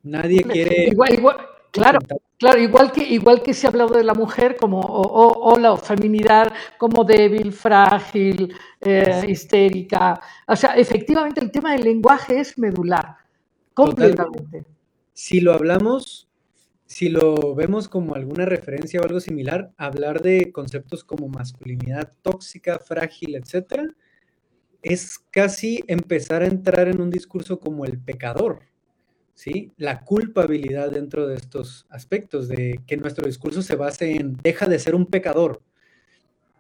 Nadie quiere... Igual, igual, claro, claro, igual que, igual que se ha hablado de la mujer como o, la feminidad como débil, frágil, eh, histérica. O sea, efectivamente el tema del lenguaje es medular, completamente. si lo hablamos, si lo vemos como alguna referencia o algo similar, hablar de conceptos como masculinidad tóxica, frágil, etcétera, es casi empezar a entrar en un discurso como el pecador, ¿sí? La culpabilidad dentro de estos aspectos, de que nuestro discurso se base en deja de ser un pecador.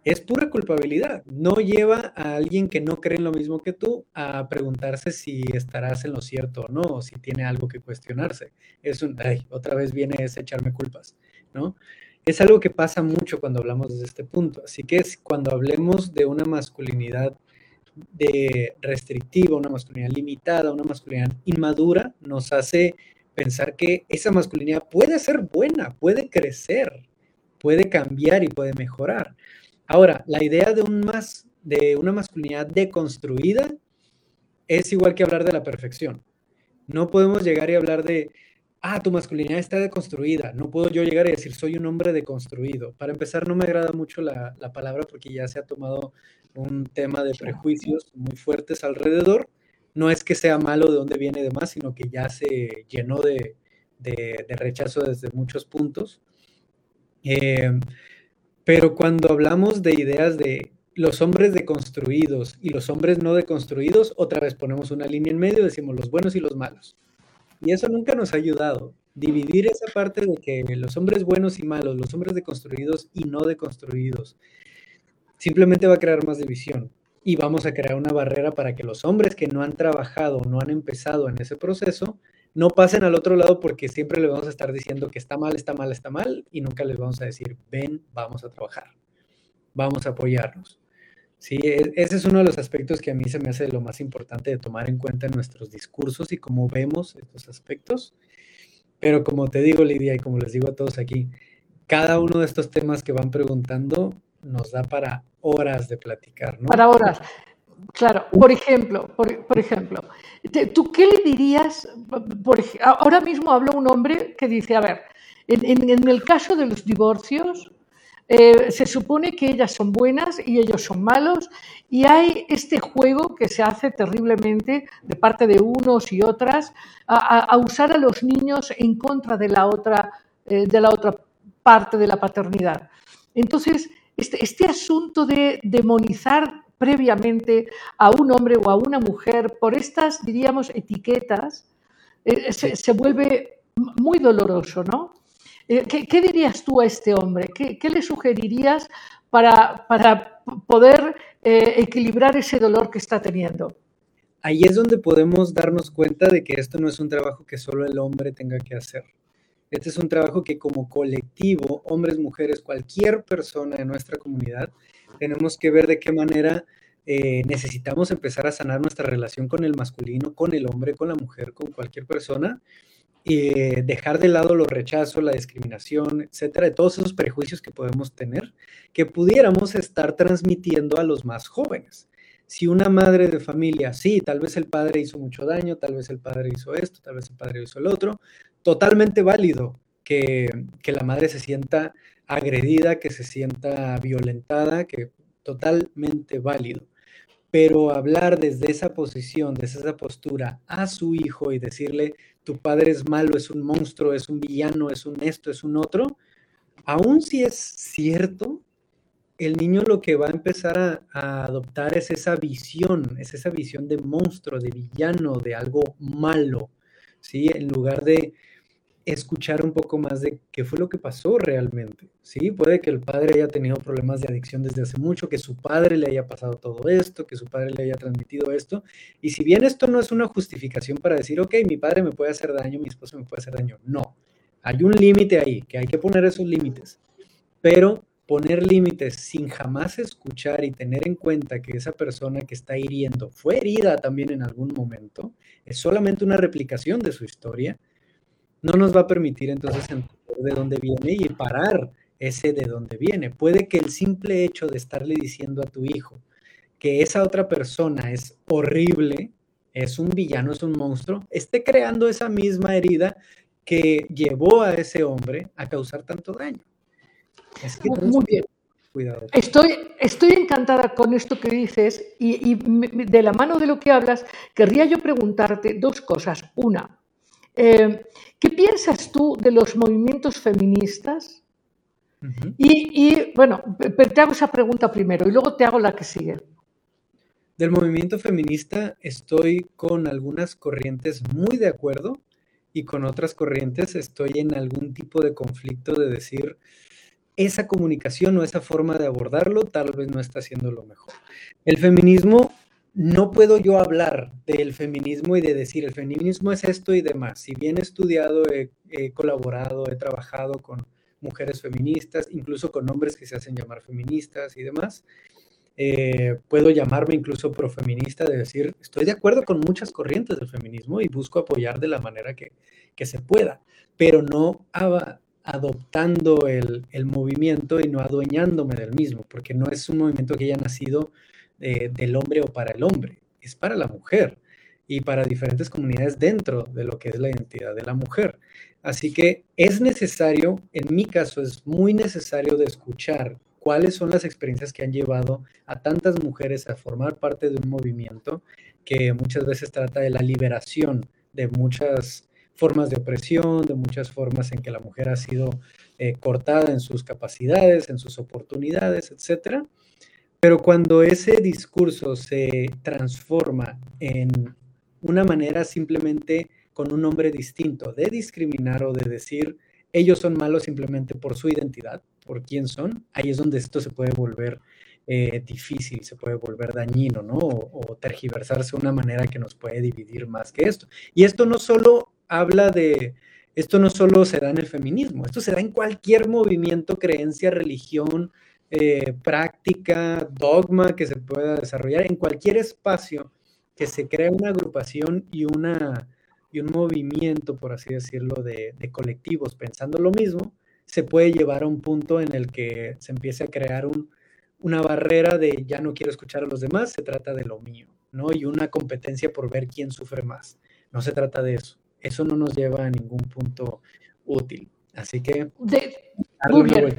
Es pura culpabilidad. No lleva a alguien que no cree en lo mismo que tú a preguntarse si estarás en lo cierto o no, si tiene algo que cuestionarse. Es un, ay, otra vez viene ese echarme culpas, ¿no? Es algo que pasa mucho cuando hablamos desde este punto. Así que es cuando hablemos de una masculinidad de restrictiva, una masculinidad limitada, una masculinidad inmadura, nos hace pensar que esa masculinidad puede ser buena, puede crecer, puede cambiar y puede mejorar. Ahora, la idea de, un más, de una masculinidad deconstruida es igual que hablar de la perfección. No podemos llegar y hablar de, ah, tu masculinidad está deconstruida. No puedo yo llegar y decir, soy un hombre deconstruido. Para empezar, no me agrada mucho la, la palabra porque ya se ha tomado un tema de prejuicios muy fuertes alrededor. No es que sea malo de dónde viene y demás, sino que ya se llenó de, de, rechazo desde muchos puntos. Eh, pero cuando hablamos de ideas de los hombres deconstruidos y los hombres no deconstruidos, otra vez ponemos una línea en medio, decimos los buenos y los malos. Y eso nunca nos ha ayudado. Dividir esa parte de que los hombres buenos y malos, los hombres deconstruidos y no deconstruidos, simplemente va a crear más división y vamos a crear una barrera para que los hombres que no han trabajado, no han empezado en ese proceso, no pasen al otro lado porque siempre le vamos a estar diciendo que está mal, está mal, está mal y nunca les vamos a decir, ven, vamos a trabajar, vamos a apoyarnos. Sí, e, ese es uno de los aspectos que a mí se me hace lo más importante de tomar en cuenta en nuestros discursos y cómo vemos estos aspectos. Pero como te digo, Lidia, y como les digo a todos aquí, cada uno de estos temas que van preguntando nos da para horas de platicar, ¿no? Para horas. Claro, por ejemplo, por, ejemplo, ¿tú qué le dirías? Ahora mismo habla un hombre que dice, a ver, en, en, el caso de los divorcios, eh, se supone que ellas son buenas y ellos son malos y hay este juego que se hace terriblemente de parte de unos y otras a, usar a los niños en contra de la otra, eh, de la otra parte de la paternidad. Entonces, este, este, asunto de demonizar previamente a un hombre o a una mujer por estas, diríamos, etiquetas, eh, se, vuelve muy doloroso, ¿no? Eh, ¿qué, dirías tú a este hombre? ¿Qué, le sugerirías para, para poder eh, equilibrar ese dolor que está teniendo? Ahí es donde podemos darnos cuenta de que esto no es un trabajo que solo el hombre tenga que hacer. Este es un trabajo que como colectivo, hombres, mujeres, cualquier persona de nuestra comunidad, tenemos que ver de qué manera eh, necesitamos empezar a sanar nuestra relación con el masculino, con el hombre, con la mujer, con cualquier persona, y eh, dejar de lado los rechazos, la discriminación, etcétera, de todos esos prejuicios que podemos tener, que pudiéramos estar transmitiendo a los más jóvenes. Si una madre de familia, sí, tal vez el padre hizo mucho daño, tal vez el padre hizo esto, tal vez el padre hizo el otro, totalmente válido que, la madre se sienta agredida, que se sienta violentada, que totalmente válido. Pero hablar desde esa posición, desde esa postura a su hijo y decirle, tu padre es malo, es un monstruo, es un villano, es un esto, es un otro, aun si es cierto, el niño lo que va a empezar a, adoptar es esa visión, es esa visión de monstruo, de villano, de algo malo, ¿sí? En lugar de, escuchar un poco más de qué fue lo que pasó realmente. Sí, puede que el padre haya tenido problemas de adicción desde hace mucho, que su padre le haya pasado todo esto, que su padre le haya transmitido esto. Y si bien esto no es una justificación para decir, ok, mi padre me puede hacer daño, mi esposo me puede hacer daño. No, hay un límite ahí, que hay que poner esos límites. Pero poner límites sin jamás escuchar y tener en cuenta que esa persona que está hiriendo fue herida también en algún momento, es solamente una replicación de su historia no nos va a permitir entonces entender de dónde viene y parar ese de dónde viene. Puede que el simple hecho de estarle diciendo a tu hijo que esa otra persona es horrible, es un villano, es un monstruo, esté creando esa misma herida que llevó a ese hombre a causar tanto daño. Muy bien. Cuidado. Estoy, estoy encantada con esto que dices y, y de la mano de lo que hablas, querría yo preguntarte dos cosas. Una, Eh, ¿Qué piensas tú de los movimientos feministas? y, bueno, te hago esa pregunta primero y luego te hago la que sigue. Del movimiento feminista estoy con algunas corrientes muy de acuerdo y con otras corrientes estoy en algún tipo de conflicto de decir esa comunicación o esa forma de abordarlo tal vez no está siendo lo mejor. El feminismo, no puedo yo hablar del feminismo y de decir el feminismo es esto y demás. Si bien he estudiado, he, colaborado, he trabajado con mujeres feministas, incluso con hombres que se hacen llamar feministas y demás, eh, puedo llamarme incluso profeminista de decir, estoy de acuerdo con muchas corrientes del feminismo y busco apoyar de la manera que, que se pueda, pero no adoptando el, el, movimiento y no adueñándome del mismo, porque no es un movimiento que haya nacido eh, del hombre o para el hombre, es para la mujer y para diferentes comunidades dentro de lo que es la identidad de la mujer. Así que es necesario, en mi caso es muy necesario de escuchar cuáles son las experiencias que han llevado a tantas mujeres a formar parte de un movimiento que muchas veces trata de la liberación de muchas formas de opresión, de muchas formas en que la mujer ha sido eh, cortada en sus capacidades, en sus oportunidades, etc. Pero cuando ese discurso se transforma en una manera simplemente con un nombre distinto de discriminar o de decir ellos son malos simplemente por su identidad, por quién son, ahí es donde esto se puede volver eh, difícil, se puede volver dañino, ¿no? O, o, tergiversarse de una manera que nos puede dividir más que esto. Y esto no solo habla de, esto no solo se da en el feminismo, esto se da en cualquier movimiento, creencia, religión, eh, práctica, dogma que se pueda desarrollar, en cualquier espacio que se crea una agrupación y una y un movimiento, por así decirlo, de, colectivos pensando lo mismo, se puede llevar a un punto en el que se empiece a crear una barrera de ya no quiero escuchar a los demás, se trata de lo mío, ¿no? Y una competencia por ver quién sufre más. No se trata de eso. Eso no nos lleva a ningún punto útil. Así que... muy bien.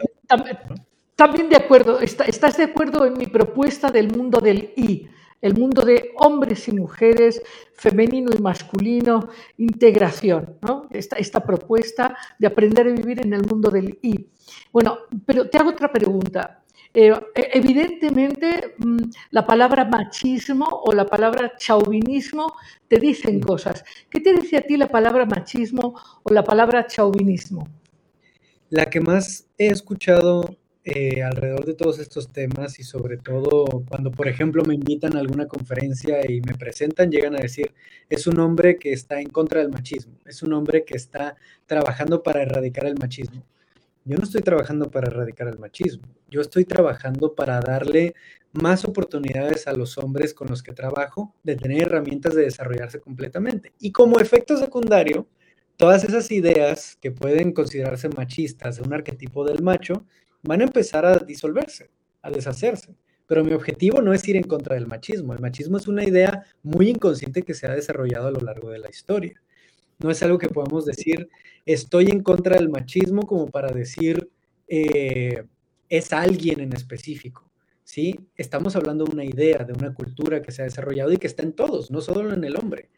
También, de acuerdo. ¿Estás de acuerdo en mi propuesta del mundo del I? el mundo de hombres y mujeres, femenino y masculino, integración, ¿no? esta, esta propuesta de aprender a vivir en el mundo del I. Bueno, pero te hago otra pregunta. Eh, evidentemente, mm, la palabra machismo o la palabra chauvinismo te dicen cosas. ¿Qué te dice a ti la palabra machismo o la palabra chauvinismo? La que más he escuchado eh, alrededor de todos estos temas y sobre todo cuando, por ejemplo, me invitan a alguna conferencia y me presentan, llegan a decir, es un hombre que está en contra del machismo, es un hombre que está trabajando para erradicar el machismo. Yo no estoy trabajando para erradicar el machismo, yo estoy trabajando para darle más oportunidades a los hombres con los que trabajo de tener herramientas de desarrollarse completamente. Y como efecto secundario, todas esas ideas que pueden considerarse machistas de un arquetipo del macho, van a empezar a disolverse, a deshacerse. Pero mi objetivo no es ir en contra del machismo. El machismo es una idea muy inconsciente que se ha desarrollado a lo largo de la historia. No es algo que podamos decir, estoy en contra del machismo como para decir, eh, es alguien en específico. ¿sí? Estamos hablando de una idea, de una cultura que se ha desarrollado y que está en todos, no solo en el hombre.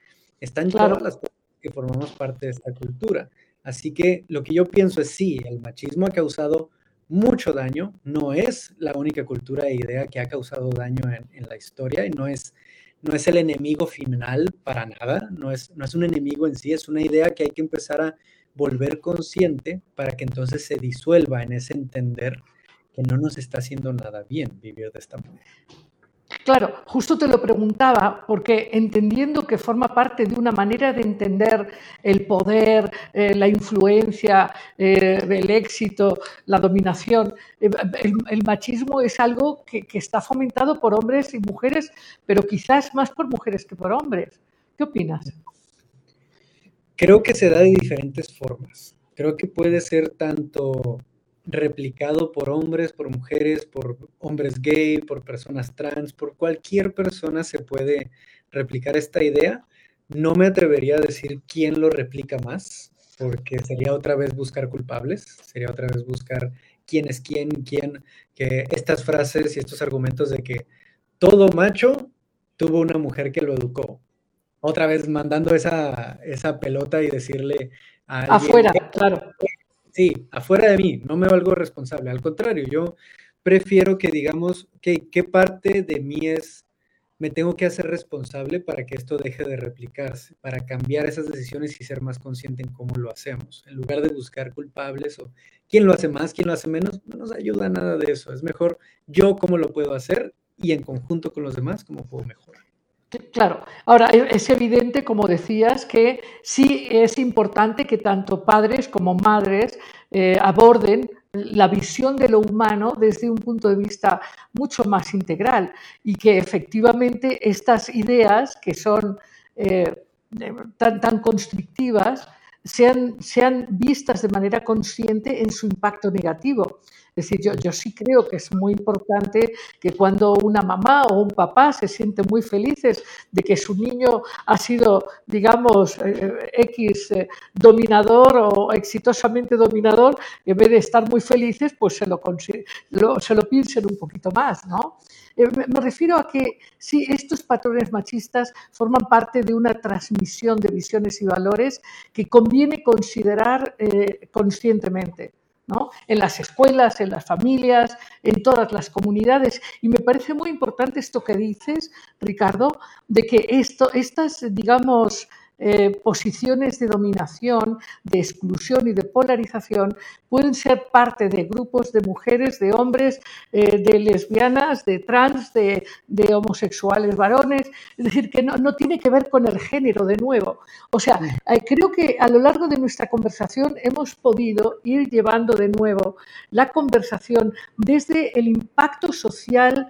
Está en todas las personas que formamos parte de esta cultura. Así que lo que yo pienso es sí, el machismo ha causado mucho daño, no es la única cultura e idea que ha causado daño en, la historia y no es, no es el enemigo final para nada, no es, no es un enemigo en sí, es una idea que hay que empezar a volver consciente para que entonces se disuelva en ese entender que no nos está haciendo nada bien vivir de esta manera. Claro, justo te lo preguntaba porque entendiendo que forma parte de una manera de entender el poder, eh, la influencia, eh, el éxito, la dominación, eh, el, machismo es algo que, está fomentado por hombres y mujeres, pero quizás más por mujeres que por hombres. ¿Qué opinas? Creo que se da de diferentes formas. Creo que puede ser tanto replicado por hombres, por mujeres, por hombres gay, por personas trans, por cualquier persona se puede replicar esta idea. No me atrevería a decir quién lo replica más, porque sería otra vez buscar culpables, sería otra vez buscar quién es quién, quién, que estas frases y estos argumentos de que todo macho tuvo una mujer que lo educó. otra vez mandando esa, esa pelota y decirle a alguien, Afuera, claro. Sí, afuera de mí, no me valgo responsable. Al contrario, yo prefiero que digamos, que ¿qué parte de mí es, me tengo que hacer responsable para que esto deje de replicarse, para cambiar esas decisiones y ser más consciente en cómo lo hacemos, en lugar de buscar culpables o quién lo hace más, quién lo hace menos, no nos ayuda nada de eso. Es mejor yo cómo lo puedo hacer y en conjunto con los demás cómo puedo mejorar. Claro, ahora e, es evidente, como decías, que sí es importante que tanto padres como madres eh, aborden la visión de lo humano desde un punto de vista mucho más integral y que efectivamente estas ideas que son eh, tan, tan constrictivas sean, sean vistas de manera consciente en su impacto negativo. Es decir, yo, yo sí creo que es muy importante que cuando una mamá o un papá se siente muy felices de que su niño ha sido, digamos, eh, eh, X eh, dominador o exitosamente dominador, en vez de estar muy felices, pues se lo, se lo piensen un poquito más, ¿no? Me refiero a que sí, estos patrones machistas forman parte de una transmisión de visiones y valores que conviene considerar conscientemente en las escuelas, en las familias, en todas las comunidades. Y me parece muy importante esto que dices, Ricardo, de que esto, estas, digamos, eh, posiciones de dominación, de exclusión y de polarización pueden ser parte de grupos de mujeres, de hombres, eh, de lesbianas, de trans, de, homosexuales varones. Es decir, que no, no, tiene que ver con el género de nuevo. O sea, eh, creo que a lo largo de nuestra conversación hemos podido ir llevando de nuevo la conversación desde el impacto social,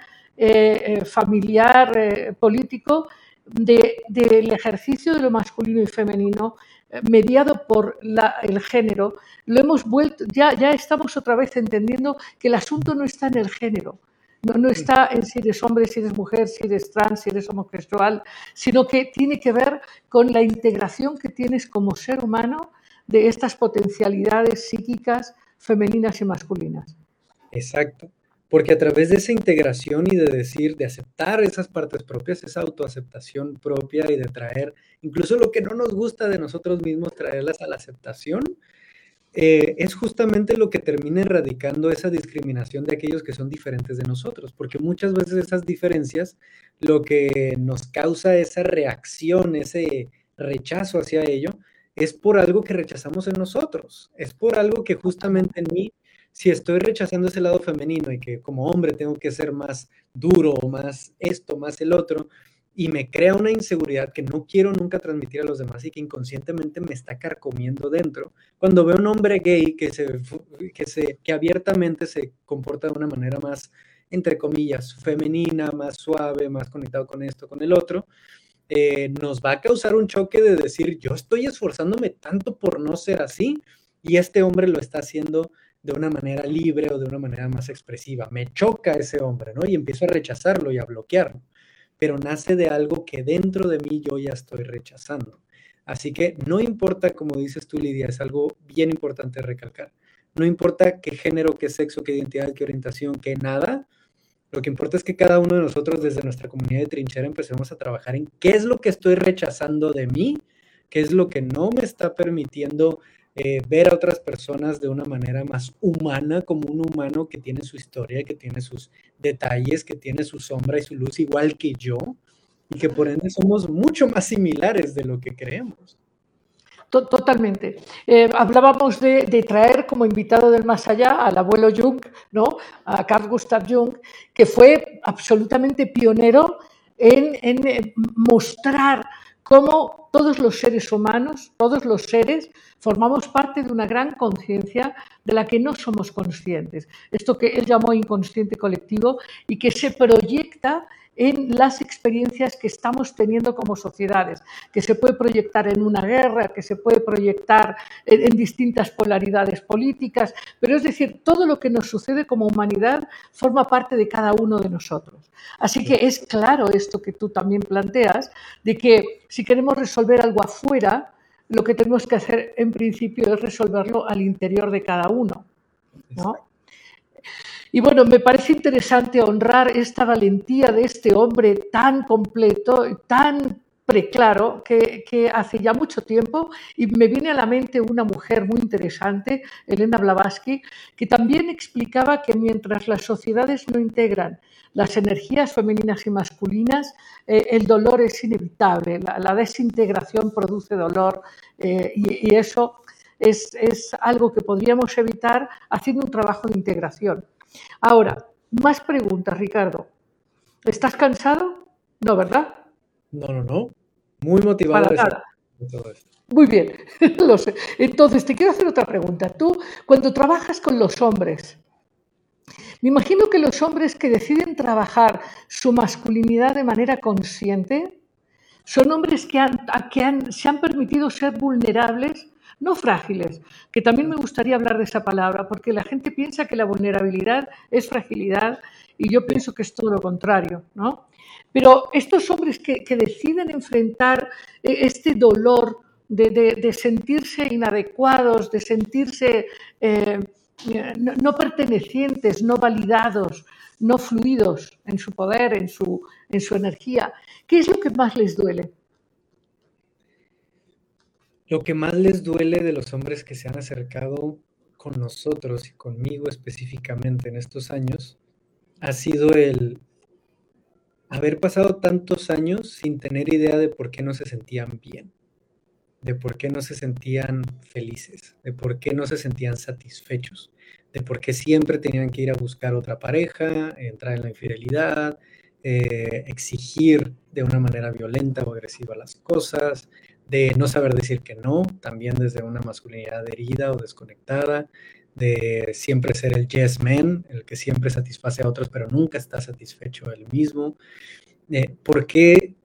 familiar, político, del ejercicio de lo masculino y femenino eh, mediado por el género, lo hemos vuelto, ya, ya estamos otra vez entendiendo que el asunto no está en el género, no, no, está en si eres hombre, si eres mujer, si eres trans, si eres homosexual, sino que tiene que ver con la integración que tienes como ser humano de estas potencialidades psíquicas femeninas y masculinas. Exacto. Porque a través de esa integración y de decir, de aceptar esas partes propias, esa autoaceptación propia y de traer incluso lo que no nos gusta de nosotros mismos, traerlas a la aceptación, eh, es justamente lo que termina erradicando esa discriminación de aquellos que son diferentes de nosotros, porque muchas veces esas diferencias lo que nos causa esa reacción, ese rechazo hacia ello, es por algo que rechazamos en nosotros, es por algo que justamente en mí si estoy rechazando ese lado femenino y que como hombre tengo que ser más duro o más esto, más el otro, y me crea una inseguridad que no quiero nunca transmitir a los demás y que inconscientemente me está carcomiendo dentro. Cuando veo un hombre gay que, se, que, se, que abiertamente se comporta de una manera más, entre comillas, femenina, más suave, más conectado con esto, con el otro, eh, nos va a causar un choque de decir, yo estoy esforzándome tanto por no ser así y este hombre lo está haciendo de una manera libre o de una manera más expresiva. Me choca ese hombre, ¿no? Y empiezo a rechazarlo y a bloquearlo. Pero nace de algo que dentro de mí yo ya estoy rechazando. Así que no importa, como dices tú, Lidia, es algo bien importante recalcar. No importa qué género, qué sexo, qué identidad, qué orientación, qué nada. Lo que importa es que cada uno de nosotros desde nuestra comunidad de trinchera empecemos a trabajar en qué es lo que estoy rechazando de mí, qué es lo que no me está permitiendo eh, ver a otras personas de una manera más humana, como un humano que tiene su historia, que tiene sus detalles, que tiene su sombra y su luz igual que yo, y que por ende somos mucho más similares de lo que creemos. Totalmente. Eh, hablábamos de, traer como invitado del más allá al abuelo Jung, ¿no? a Carl Gustav Jung, que fue absolutamente pionero en, en mostrar cómo todos los seres humanos, todos los seres, formamos parte de una gran conciencia de la que no somos conscientes. Esto que él llamó inconsciente colectivo y que se proyecta en las experiencias que estamos teniendo como sociedades, que se puede proyectar en una guerra, que se puede proyectar en, distintas polaridades políticas, pero es decir, todo lo que nos sucede como humanidad forma parte de cada uno de nosotros. Así que es claro esto que tú también planteas, de que si queremos resolver algo afuera, lo que tenemos que hacer en principio es resolverlo al interior de cada uno. Y bueno, me parece interesante honrar esta valentía de este hombre tan completo, tan preclaro que, que, hace ya mucho tiempo y me viene a la mente una mujer muy interesante, Elena Blavatsky, que también explicaba que mientras las sociedades no integran las energías femeninas y masculinas, eh, el dolor es inevitable, la, desintegración produce dolor eh, y, eso es, es algo que podríamos evitar haciendo un trabajo de integración. Ahora, más preguntas, Ricardo. ¿Estás cansado? No, ¿verdad? No, no, no. Muy motivado. Para nada. Muy bien, lo sé. Entonces, te quiero hacer otra pregunta. Tú, cuando trabajas con los hombres, me imagino que los hombres que deciden trabajar su masculinidad de manera consciente son hombres que, han, que han, se han permitido ser vulnerables, no frágiles, que también me gustaría hablar de esa palabra, porque la gente piensa que la vulnerabilidad es fragilidad y yo pienso que es todo lo contrario, ¿no? Pero estos hombres que, que deciden enfrentar eh, este dolor de, de, sentirse inadecuados, de sentirse eh, no, no, pertenecientes, no validados, no fluidos en su poder, en su, en su energía, ¿qué es lo que más les duele? Lo que más les duele de los hombres que se han acercado con nosotros y conmigo específicamente en estos años ha sido el haber pasado tantos años sin tener idea de por qué no se sentían bien, de por qué no se sentían felices, de por qué no se sentían satisfechos, de por qué siempre tenían que ir a buscar otra pareja, entrar en la infidelidad, eh, exigir de una manera violenta o agresiva las cosas, de no saber decir que no, también desde una masculinidad herida o desconectada, de siempre ser el yes man, el que siempre satisface a otros, pero nunca está satisfecho él mismo. Eh, ¿Por qué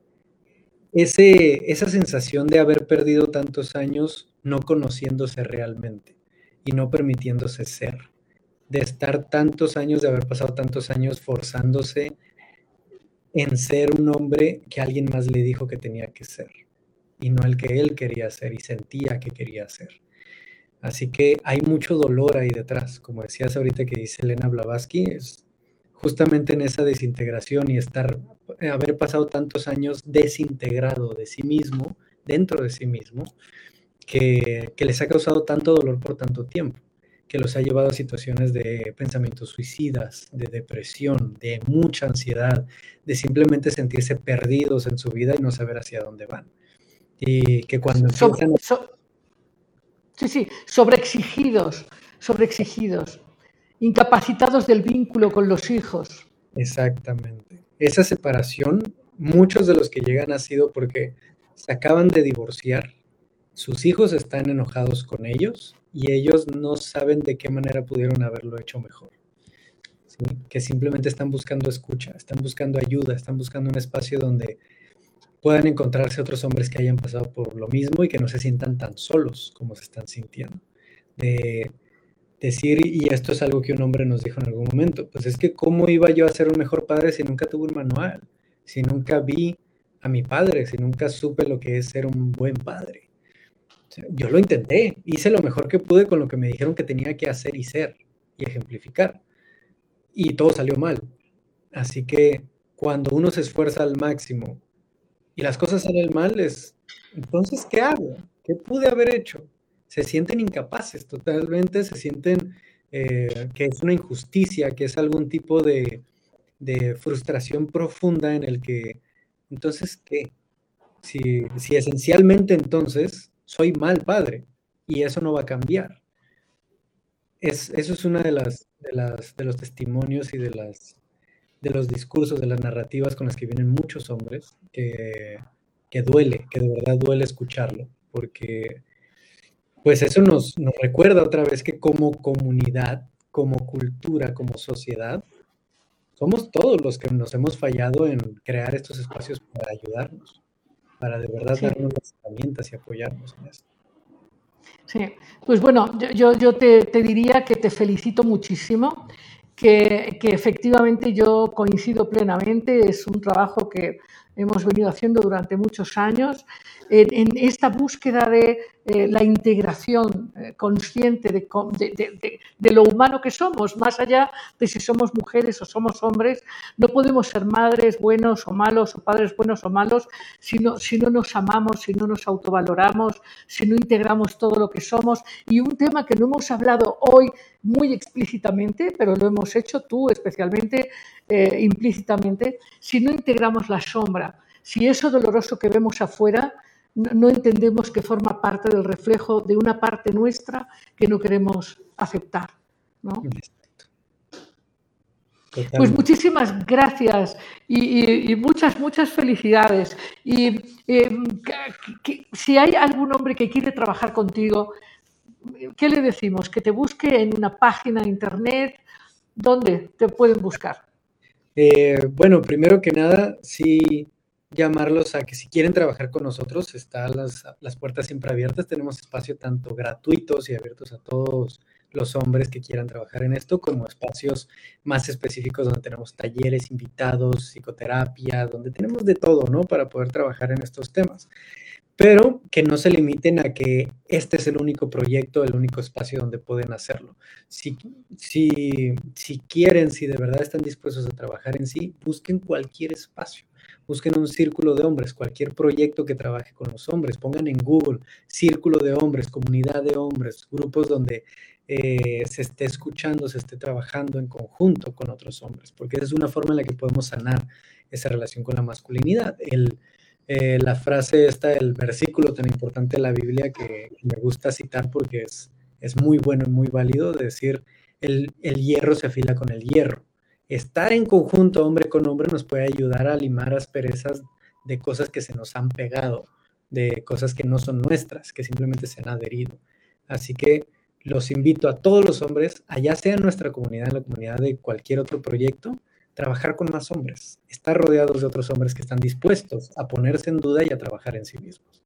ese, esa sensación de haber perdido tantos años no conociéndose realmente y no permitiéndose ser? De estar tantos años, de haber pasado tantos años forzándose en ser un hombre que alguien más le dijo que tenía que ser y no el que él quería ser y sentía que quería ser. Así que hay mucho dolor ahí detrás, como decías ahorita que dice Elena Blavatsky, es justamente en esa desintegración y estar, haber pasado tantos años desintegrado de sí mismo, dentro de sí mismo, que, que les ha causado tanto dolor por tanto tiempo, que los ha llevado a situaciones de pensamientos suicidas, de depresión, de mucha ansiedad, de simplemente sentirse perdidos en su vida y no saber hacia dónde van. Y que cuando empiezan... So, so, Sí, sí, sobreexigidos, sobreexigidos, incapacitados del vínculo con los hijos. Exactamente. Esa separación, muchos de los que llegan ha sido porque se acaban de divorciar, sus hijos están enojados con ellos y ellos no saben de qué manera pudieron haberlo hecho mejor. ¿Sí? Que simplemente están buscando escucha, están buscando ayuda, están buscando un espacio donde puedan encontrarse otros hombres que hayan pasado por lo mismo y que no se sientan tan solos como se están sintiendo. De decir, y esto es algo que un hombre nos dijo en algún momento, pues es que cómo iba yo a ser un mejor padre si nunca tuve un manual, si nunca vi a mi padre, si nunca supe lo que es ser un buen padre. O sea, yo lo intenté, hice lo mejor que pude con lo que me dijeron que tenía que hacer y ser y ejemplificar. Y todo salió mal. Así que cuando uno se esfuerza al máximo y las cosas salen mal, es, entonces, ¿qué hago? ¿Qué pude haber hecho? Se sienten incapaces totalmente, se sienten eh, que es una injusticia, que es algún tipo de, de, frustración profunda en el que, entonces, ¿qué? Si, si esencialmente entonces soy mal padre y eso no va a cambiar. Es, eso es una de las, de las de los testimonios y de las de los discursos, de las narrativas con las que vienen muchos hombres, que, que duele, que de verdad duele escucharlo, porque pues eso nos, nos recuerda otra vez que como comunidad, como cultura, como sociedad, somos todos los que nos hemos fallado en crear estos espacios para ayudarnos, para de verdad sí. darnos las herramientas y apoyarnos en esto. Sí, pues bueno, yo, yo te, te, diría que te felicito muchísimo que, efectivamente yo coincido plenamente, es un trabajo que hemos venido haciendo durante muchos años. En esta búsqueda de eh, la integración eh, consciente de, lo humano que somos, más allá de si somos mujeres o somos hombres. No podemos ser madres buenos o malos o padres buenos o malos si no, si no nos amamos, si no nos autovaloramos, si no integramos todo lo que somos. Y un tema que no hemos hablado hoy muy explícitamente, pero lo hemos hecho tú especialmente eh, implícitamente, si no integramos la sombra, si eso doloroso que vemos afuera no, entendemos que forma parte del reflejo de una parte nuestra que no queremos aceptar. Pues muchísimas gracias y, muchas, muchas felicidades. Y em, si hay algún hombre que quiere trabajar contigo, ¿qué le decimos? Que te busque en una página de internet. ¿Dónde te pueden buscar? Eh, bueno, primero que nada, sí llamarlos a que si quieren trabajar con nosotros, están las, las puertas siempre abiertas. Tenemos espacio tanto gratuitos y abiertos a todos los hombres que quieran trabajar en esto, como espacios más específicos donde tenemos talleres, invitados, psicoterapia, donde tenemos de todo, ¿no? Para poder trabajar en estos temas pero que no se limiten a que este es el único proyecto, el único espacio donde pueden hacerlo. Si, si, si quieren, si de verdad están dispuestos a trabajar en sí, busquen cualquier espacio. Busquen un círculo de hombres, cualquier proyecto que trabaje con los hombres. Pongan en Google círculo de hombres, comunidad de hombres, grupos donde eh, se esté escuchando, se esté trabajando en conjunto con otros hombres, porque esa es una forma en la que podemos sanar esa relación con la masculinidad. Eh, la frase esta, el versículo tan importante de la Biblia que me gusta citar porque es, es muy bueno y muy válido, de decir, el, el hierro se afila con el hierro. Estar en conjunto hombre con hombre nos puede ayudar a limar asperezas de cosas que se nos han pegado, de cosas que no son nuestras, que simplemente se han adherido. Así que los invito a todos los hombres, allá sea en nuestra comunidad, en la comunidad de cualquier otro proyecto, trabajar con más hombres, estar rodeados de otros hombres que están dispuestos a ponerse en duda y a trabajar en sí mismos.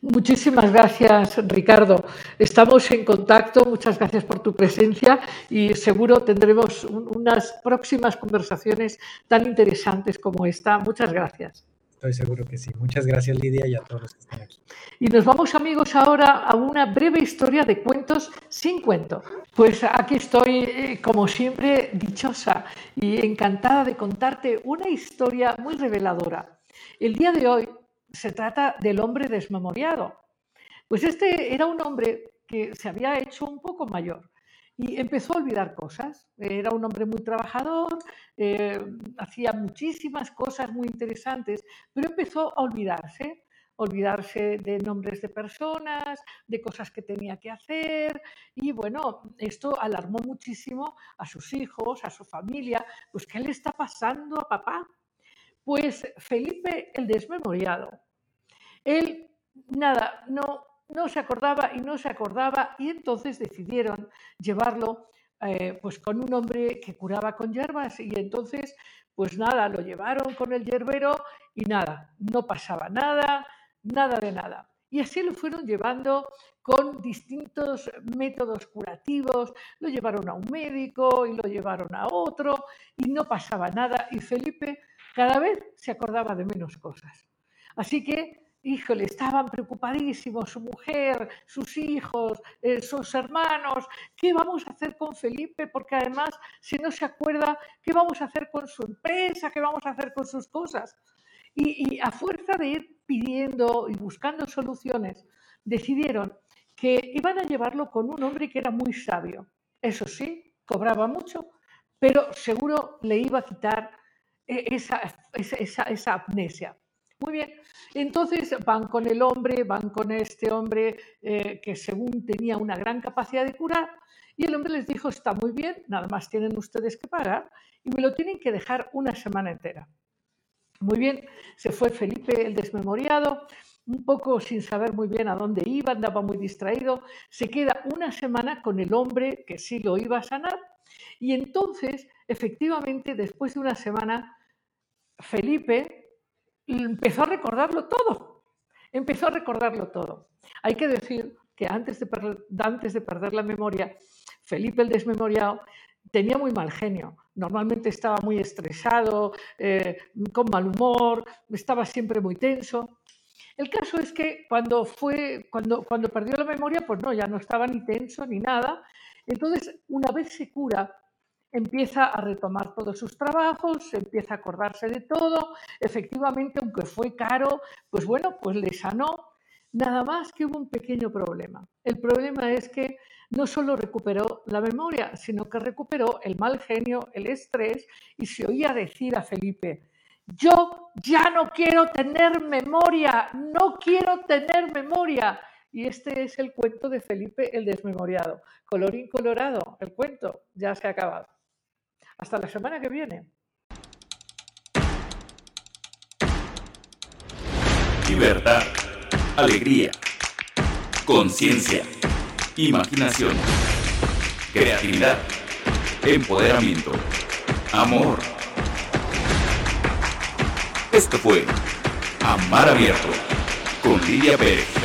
Muchísimas gracias, Ricardo. Estamos en contacto. Muchas gracias por tu presencia y seguro tendremos unas próximas conversaciones tan interesantes como esta. Muchas gracias. Estoy seguro que sí. Muchas gracias, Lidia, y a todos los que están aquí. Y nos vamos, amigos, ahora a una breve historia de cuentos sin cuento. Pues aquí estoy, eh, como siempre, dichosa y encantada de contarte una historia muy reveladora. El día de hoy se trata del hombre desmemoriado. Pues este era un hombre que se había hecho un poco mayor y empezó a olvidar cosas. Era un hombre muy trabajador, eh, hacía muchísimas cosas muy interesantes, pero empezó a olvidarse, olvidarse de nombres de personas, de cosas que tenía que hacer y bueno, esto alarmó muchísimo a sus hijos, a su familia, pues ¿qué le está pasando a papá? Pues Felipe el desmemoriado. Él, nada, no, no se acordaba y no se acordaba y entonces decidieron llevarlo eh, pues con un hombre que curaba con hierbas y entonces pues nada, lo llevaron con el hierbero y nada, no pasaba nada, nada de nada. Y así lo fueron llevando con distintos métodos curativos, lo llevaron a un médico y lo llevaron a otro y no pasaba nada y Felipe cada vez se acordaba de menos cosas. Así que híjole, estaban preocupadísimos, su mujer, sus hijos, eh, sus hermanos, ¿qué vamos a hacer con Felipe? Porque además, si no se acuerda, ¿qué vamos a hacer con su empresa? ¿Qué vamos a hacer con sus cosas? Y, a fuerza de ir pidiendo y buscando soluciones, decidieron que iban a llevarlo con un hombre que era muy sabio. Eso sí, cobraba mucho, pero seguro le iba a quitar esa, esa, esa amnesia. Muy bien, entonces van con el hombre, van con este hombre eh, que según tenía una gran capacidad de curar, y el hombre les dijo, está muy bien, nada más tienen ustedes que pagar y me lo tienen que dejar una semana entera. Muy bien, se fue Felipe el desmemoriado, un poco sin saber muy bien a dónde iba, andaba muy distraído, se queda una semana con el hombre que sí lo iba a sanar y entonces, efectivamente, después de una semana, Felipe empezó a recordarlo todo. Empezó a recordarlo todo. Hay que decir que antes de, perder, antes de perder la memoria, Felipe el desmemoriado tenía muy mal genio. Normalmente estaba muy estresado, eh, con mal humor, estaba siempre muy tenso. El caso es que cuando fue, cuando, cuando perdió la memoria, pues no, ya no estaba ni tenso ni nada. Entonces, una vez se cura, empieza a retomar todos sus trabajos, empieza a acordarse de todo. Efectivamente, aunque fue caro, pues bueno, pues le sanó. Nada más que hubo un pequeño problema. El problema es que no solo recuperó la memoria, sino que recuperó el mal genio, el estrés y se oía decir a Felipe, yo ya no quiero tener memoria, no quiero tener memoria. Y este es el cuento de Felipe el desmemoriado. Colorín colorado, el cuento ya se ha acabado. Hasta la semana que viene. Libertad, alegría, conciencia, imaginación, creatividad, empoderamiento, amor. Esto fue Amar Abierto con Lidia Pérez.